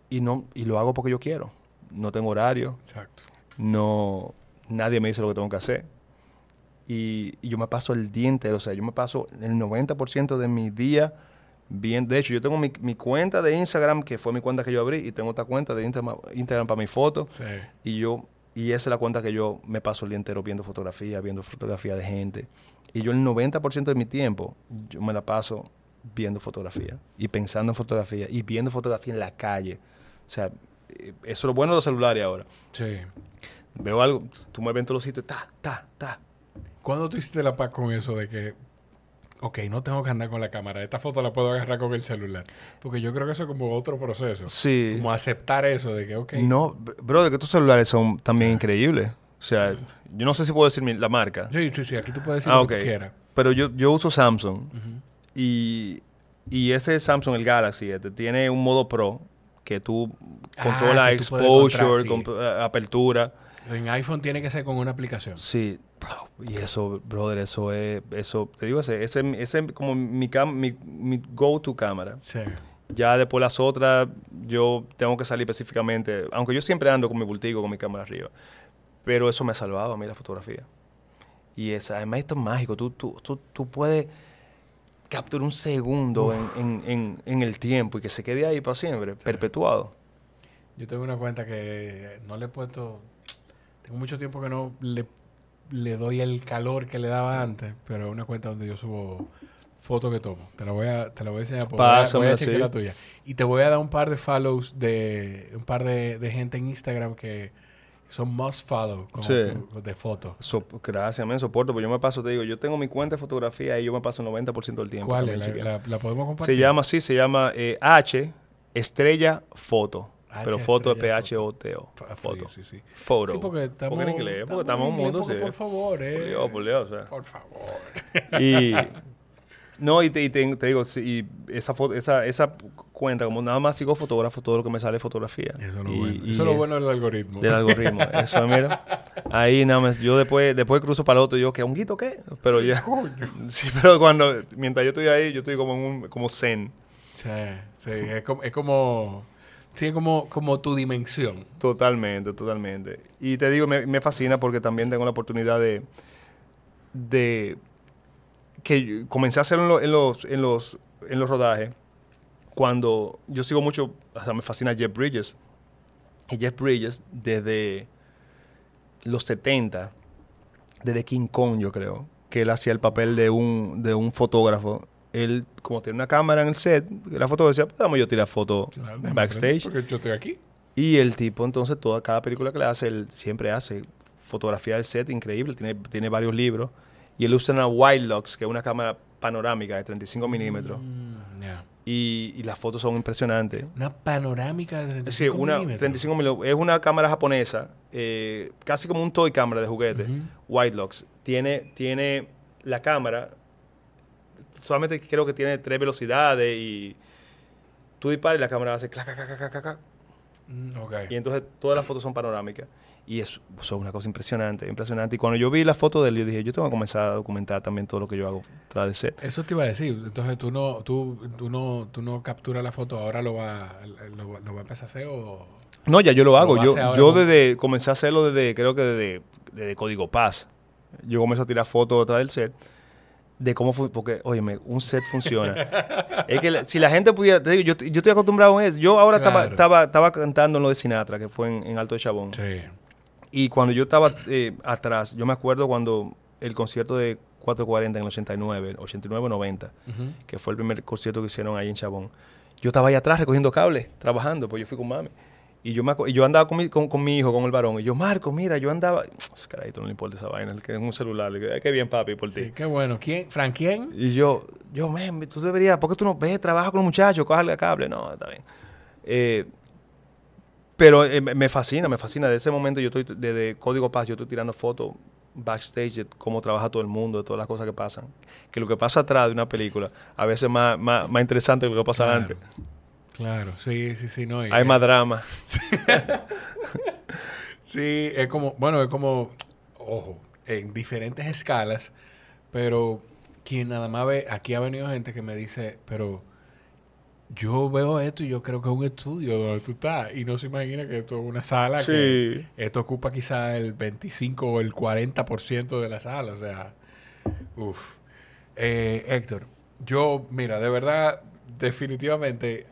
y, no, y lo hago porque yo quiero. No tengo horario. Exacto. No, nadie me dice lo que tengo que hacer. Y, yo me paso el día entero, o sea, yo me paso el 90% de mi día bien. De hecho, yo tengo mi, cuenta de Instagram, que fue mi cuenta que yo abrí, y tengo otra cuenta de Instagram, para mis fotos. Sí. Y yo, y esa es la cuenta que yo me paso el día entero viendo fotografía, viendo fotografía de gente. Y yo el 90% de mi tiempo, yo me la paso viendo fotografía y pensando en fotografía y viendo fotografía en la calle. O sea, eh, eso es lo bueno de los celulares ahora. Sí. Veo algo, tú me ves en todos los sitios, ta, ta, ta. ¿Cuándo tú hiciste la paz con eso de que, ok, no tengo que andar con la cámara, esta foto la puedo agarrar con el celular? Porque yo creo que eso es como otro proceso. Sí. Como aceptar eso de que, ok. No, bro, de que tus celulares son también increíbles. O sea, yo no sé si puedo decir la marca. Sí, sí, sí, aquí tú puedes decir ah, lo que quieras. Pero yo, yo uso Samsung y, y ese Samsung, el Galaxy, este, tiene un modo Pro que tú ah, controlas exposure, eh, apertura. En iPhone tiene que ser con una aplicación. Sí. Y eso, brother, eso es, eso, te digo, ese, ese, es como mi, mi, mi go-to cámara. Sí. Ya después las otras, yo tengo que salir específicamente, aunque yo siempre ando con mi bultigo, con mi cámara arriba. Pero eso me ha salvado a mí la fotografía. Y esa, además esto es mágico, tú, tú, tú, tú puedes capturar un segundo en, en, en, el tiempo y que se quede ahí para siempre, perpetuado. Yo tengo una cuenta que no le he puesto mucho tiempo que no le, le doy el calor que le daba antes, pero es una cuenta donde yo subo fotos que tomo. Te la voy a, te la voy a enseñar. Pásame, voy a, chequear la tuya. Y te voy a dar un par de follows de un par de, de gente en Instagram que son must follow de fotos. gracias, me soporto. Pues yo me paso, te digo, yo tengo mi cuenta de fotografía y yo me paso el 90% del tiempo. ¿Cuál es? La, la, podemos compartir? Se llama así, se llama eh, H Estrella Foto pero foto de P-H-O-T-O. Foto. Sí, sí. Foto. Sí, porque estamos... en inglés, porque estamos en un mundo... Sí. Por favor, eh. Por Dios, por Dios. Por favor. Y... No, y te, te, digo, y esa, foto, esa, esa cuenta, como nada más sigo fotógrafo, todo lo que me sale es fotografía. Eso es lo bueno. Eso es lo bueno del algoritmo. Del algoritmo. Eso, mira. Ahí nada más, yo después, después cruzo para el otro y yo, ¿qué? ¿Un guito qué? Pero ya. Sí, pero cuando, mientras yo estoy ahí, yo estoy como en un, como zen. Sí, sí, es como, es como tiene como, como tu dimensión. Totalmente, totalmente. Y te digo, me, fascina porque también tengo la oportunidad de, de que comencé a hacerlo en los, en los, en los rodajes cuando yo sigo mucho, o sea, me fascina Jeff Bridges. Y Jeff Bridges, desde los 70, desde King Kong, yo creo, que él hacía el papel de un, de un fotógrafo él, como tiene una cámara en el set, la foto decía, pues yo tirar foto backstage. Porque yo estoy aquí. Y el tipo, entonces, toda cada película que le hace, él siempre hace fotografía del set increíble, tiene, tiene varios libros. Y él usa una Wildlux, que es una cámara panorámica de 35 mm, milímetros. y, y, las fotos son impresionantes. Una panorámica de 35 sí, una, milímetros. 35 milímetros. Es una cámara japonesa, eh, casi como un toy cámara de juguete, uh Tiene, tiene la cámara, solamente creo que tiene tres velocidades y tú disparas y la cámara hace clac, clac, clac, clac, clac. Mm, y entonces todas las fotos son panorámicas. Y eso, es una cosa impresionante, impresionante. Y cuando yo vi la foto de él, yo dije, yo tengo que comenzar a documentar también todo lo que yo hago tras de ser. Eso te iba a decir. Entonces, ¿tú no, tú, tú no, tú no capturas la foto, ahora lo va, lo, lo va a empezar a hacer o...? No, ya yo lo hago. Yo, yo desde, comencé a hacerlo desde, creo que desde, desde Código Paz. Yo comencé a tirar fotos atrás del set de cómo fue, porque, óyeme, un set funciona. es que si la gente pudiera, te digo, yo, yo estoy acostumbrado a eso. Yo ahora estaba, estaba, estaba, cantando en lo de Sinatra, que fue en, Alto de Chabón. Sí. Y cuando yo estaba eh, atrás, yo me acuerdo cuando el concierto de 440 en el 89, 89-90, que fue el primer concierto que hicieron ahí en Chabón. Yo estaba ahí atrás recogiendo cables, trabajando, pues yo fui con mami. Y yo, me y yo andaba con mi, con, mi, hijo, con el varón. Y yo, Marco, mira, yo andaba. Carajito, no le importa esa vaina, que es un celular. Le digo, qué bien, papi, por ti. qué bueno. ¿Quién? ¿Frank quién? Y yo, yo, men, tú deberías, ¿por qué tú no ves, trabaja con un muchacho, cójale cable? No, está bien. Eh, pero eh, me fascina, me fascina. De ese momento yo estoy, desde Código Paz, yo estoy tirando fotos backstage de cómo trabaja todo el mundo, de todas las cosas que pasan. Que lo que pasa atrás de una película a veces es más, más, más interesante que lo que pasa antes. Claro, sí, sí, sí, no. Hay más drama. sí, es como, bueno, es como, ojo, en diferentes escalas, pero quien nada más ve, aquí ha venido gente que me dice, pero yo veo esto y yo creo que es un estudio donde tú estás y no se imagina que esto es una sala que esto ocupa quizá el 25 o el 40% de la sala, o sea, uff. Eh, Héctor, yo, mira, de verdad, definitivamente,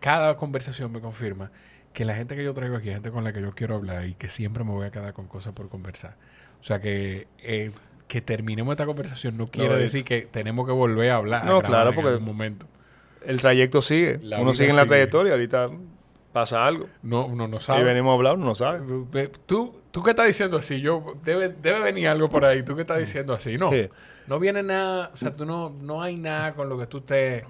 cada conversación me confirma que la gente que yo traigo aquí es gente con la que yo quiero hablar y que siempre me voy a quedar con cosas por conversar. O sea que eh, que terminemos esta conversación no quiere decir que tenemos que volver a hablar. No, claro, porque en momento el trayecto sigue. uno sigue en la trayectoria, ahorita pasa algo. No, uno no sabe. Y venimos a hablar, uno no sabe. ¿Tú, tú qué estás diciendo así? Yo, debe, debe venir algo por ahí. ¿Tú qué estás diciendo así? No. No viene nada, o sea, tú no, no hay nada con lo que tú estés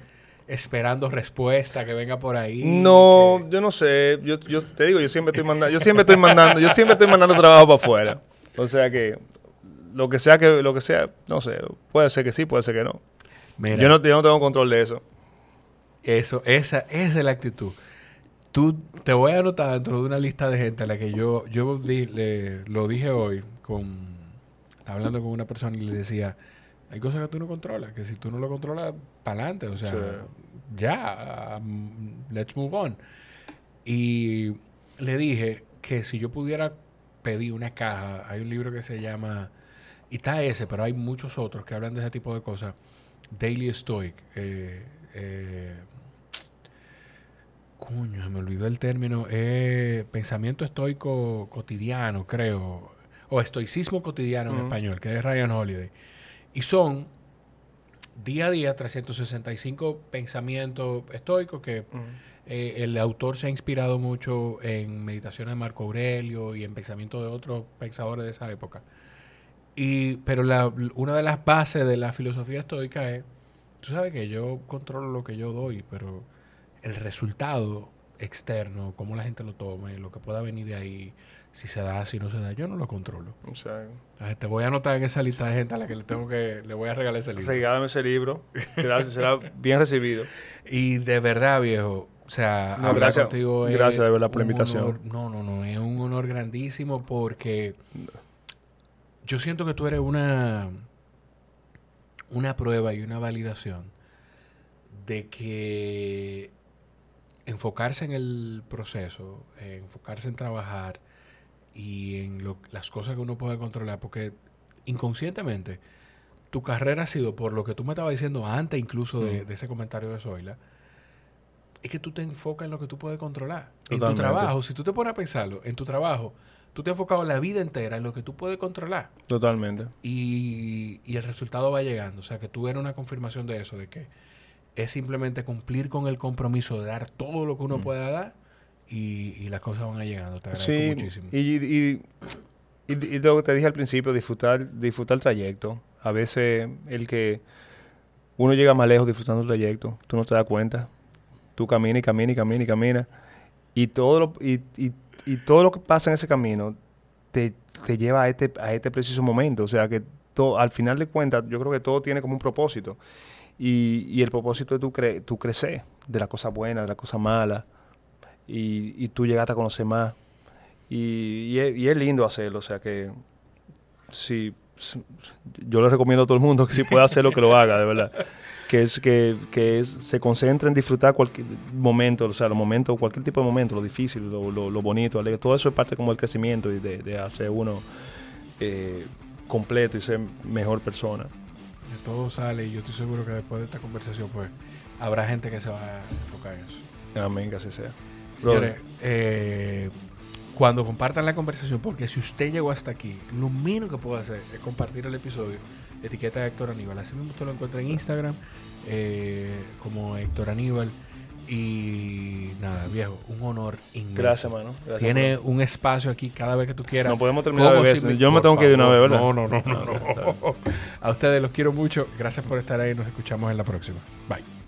esperando respuesta que venga por ahí. No, yo no sé. Yo, yo te digo, yo siempre estoy mandando, yo siempre estoy mandando, yo siempre estoy mandando trabajo para afuera. O sea que lo que sea que lo que sea, no sé, puede ser que sí, puede ser que no. yo no, yo no tengo control de eso. Eso, esa, esa es la actitud. Tú te voy a anotar dentro de una lista de gente a la que yo, yo le, lo dije hoy con hablando con una persona y le decía, hay cosas que tú no controlas, que si tú no lo controlas, para adelante, o sea, ya, um, let's move on. Y le dije que si yo pudiera pedir una caja, hay un libro que se llama, y está ese, pero hay muchos otros que hablan de ese tipo de cosas, Daily Stoic, eh, eh, Coño, me olvidó el término. Eh, pensamiento estoico cotidiano, creo. O estoicismo cotidiano en español, que es Ryan Holiday. Y son día a día 365 pensamientos estoicos que eh, el autor se ha inspirado mucho en meditaciones de Marco Aurelio y en pensamientos de otros pensadores de esa época. Y, pero la, una de las bases de la filosofía estoica es, tú sabes que yo controlo lo que yo doy, pero el resultado externo, cómo la gente lo tome, lo que pueda venir de ahí, si se da, si no se da, yo no lo controlo. O sea, te voy a anotar en esa lista de gente a la que le tengo que, le voy a regalar ese libro. Regálame ese libro. Gracias, será bien recibido. Y de verdad, viejo, o sea, hablar gracias, contigo Gracias de verdad por la invitación. no, no, no, es un honor grandísimo porque yo siento que tú eres una, una prueba y una validación de que enfocarse en el proceso, enfocarse en trabajar y en las cosas que uno puede controlar, porque inconscientemente tu carrera ha sido, por lo que tú me estabas diciendo antes incluso de, ese comentario de Zoila, es que tú te enfocas en lo que tú puedes controlar. En tu trabajo, si tú te pones a pensarlo, en tu trabajo, tú te has enfocado la vida entera en lo que tú puedes controlar. Totalmente. Y, y el resultado va llegando. O sea, que tú eres una confirmación de eso, de que es simplemente cumplir con el compromiso de dar todo lo que uno mm. pueda dar y, las cosas van llegando. Te agradezco muchísimo. Y, y, y, lo que te dije al principio, disfrutar, disfrutar el trayecto. A veces el que uno llega más lejos disfrutando el trayecto, tú no te das cuenta. Tú caminas y caminas y caminas y caminas. Y todo lo, y, y, todo lo que pasa en ese camino te, te lleva a este, a este preciso momento. O sea que todo, al final de cuentas, yo creo que todo tiene como un propósito. Y, el propósito de tu, cre tu crecer, de la cosa buena, de la cosa mala, y, tú llegaste a conocer más. Y, es, lindo hacerlo, o sea que si, yo le recomiendo a todo el mundo que si puede hacerlo, que lo haga, de verdad. Que es que, que se concentre en disfrutar cualquier momento, o sea, los momentos, cualquier tipo de momento, lo difícil, lo, lo, bonito, todo eso es parte como del crecimiento y de, hacer uno eh, completo y ser mejor persona todo sale y yo estoy seguro que después de esta conversación pues habrá gente que se va a enfocar en eso. Amén, que así sea. Señores, eh, cuando compartan la conversación, porque si usted llegó hasta aquí, lo menos que puedo hacer es compartir el episodio, etiqueta de Héctor Aníbal. Así mismo usted lo encuentra en Instagram eh, como Héctor Aníbal. Y nada, viejo, un honor inmenso. Gracias, mano. Gracias, Tiene un espacio aquí cada vez que tú quieras. No podemos terminar de si Yo me tengo que ir de una vez, ¿verdad? No, no, no, no, no. A ustedes los quiero mucho. Gracias por estar ahí. Nos escuchamos en la próxima. Bye.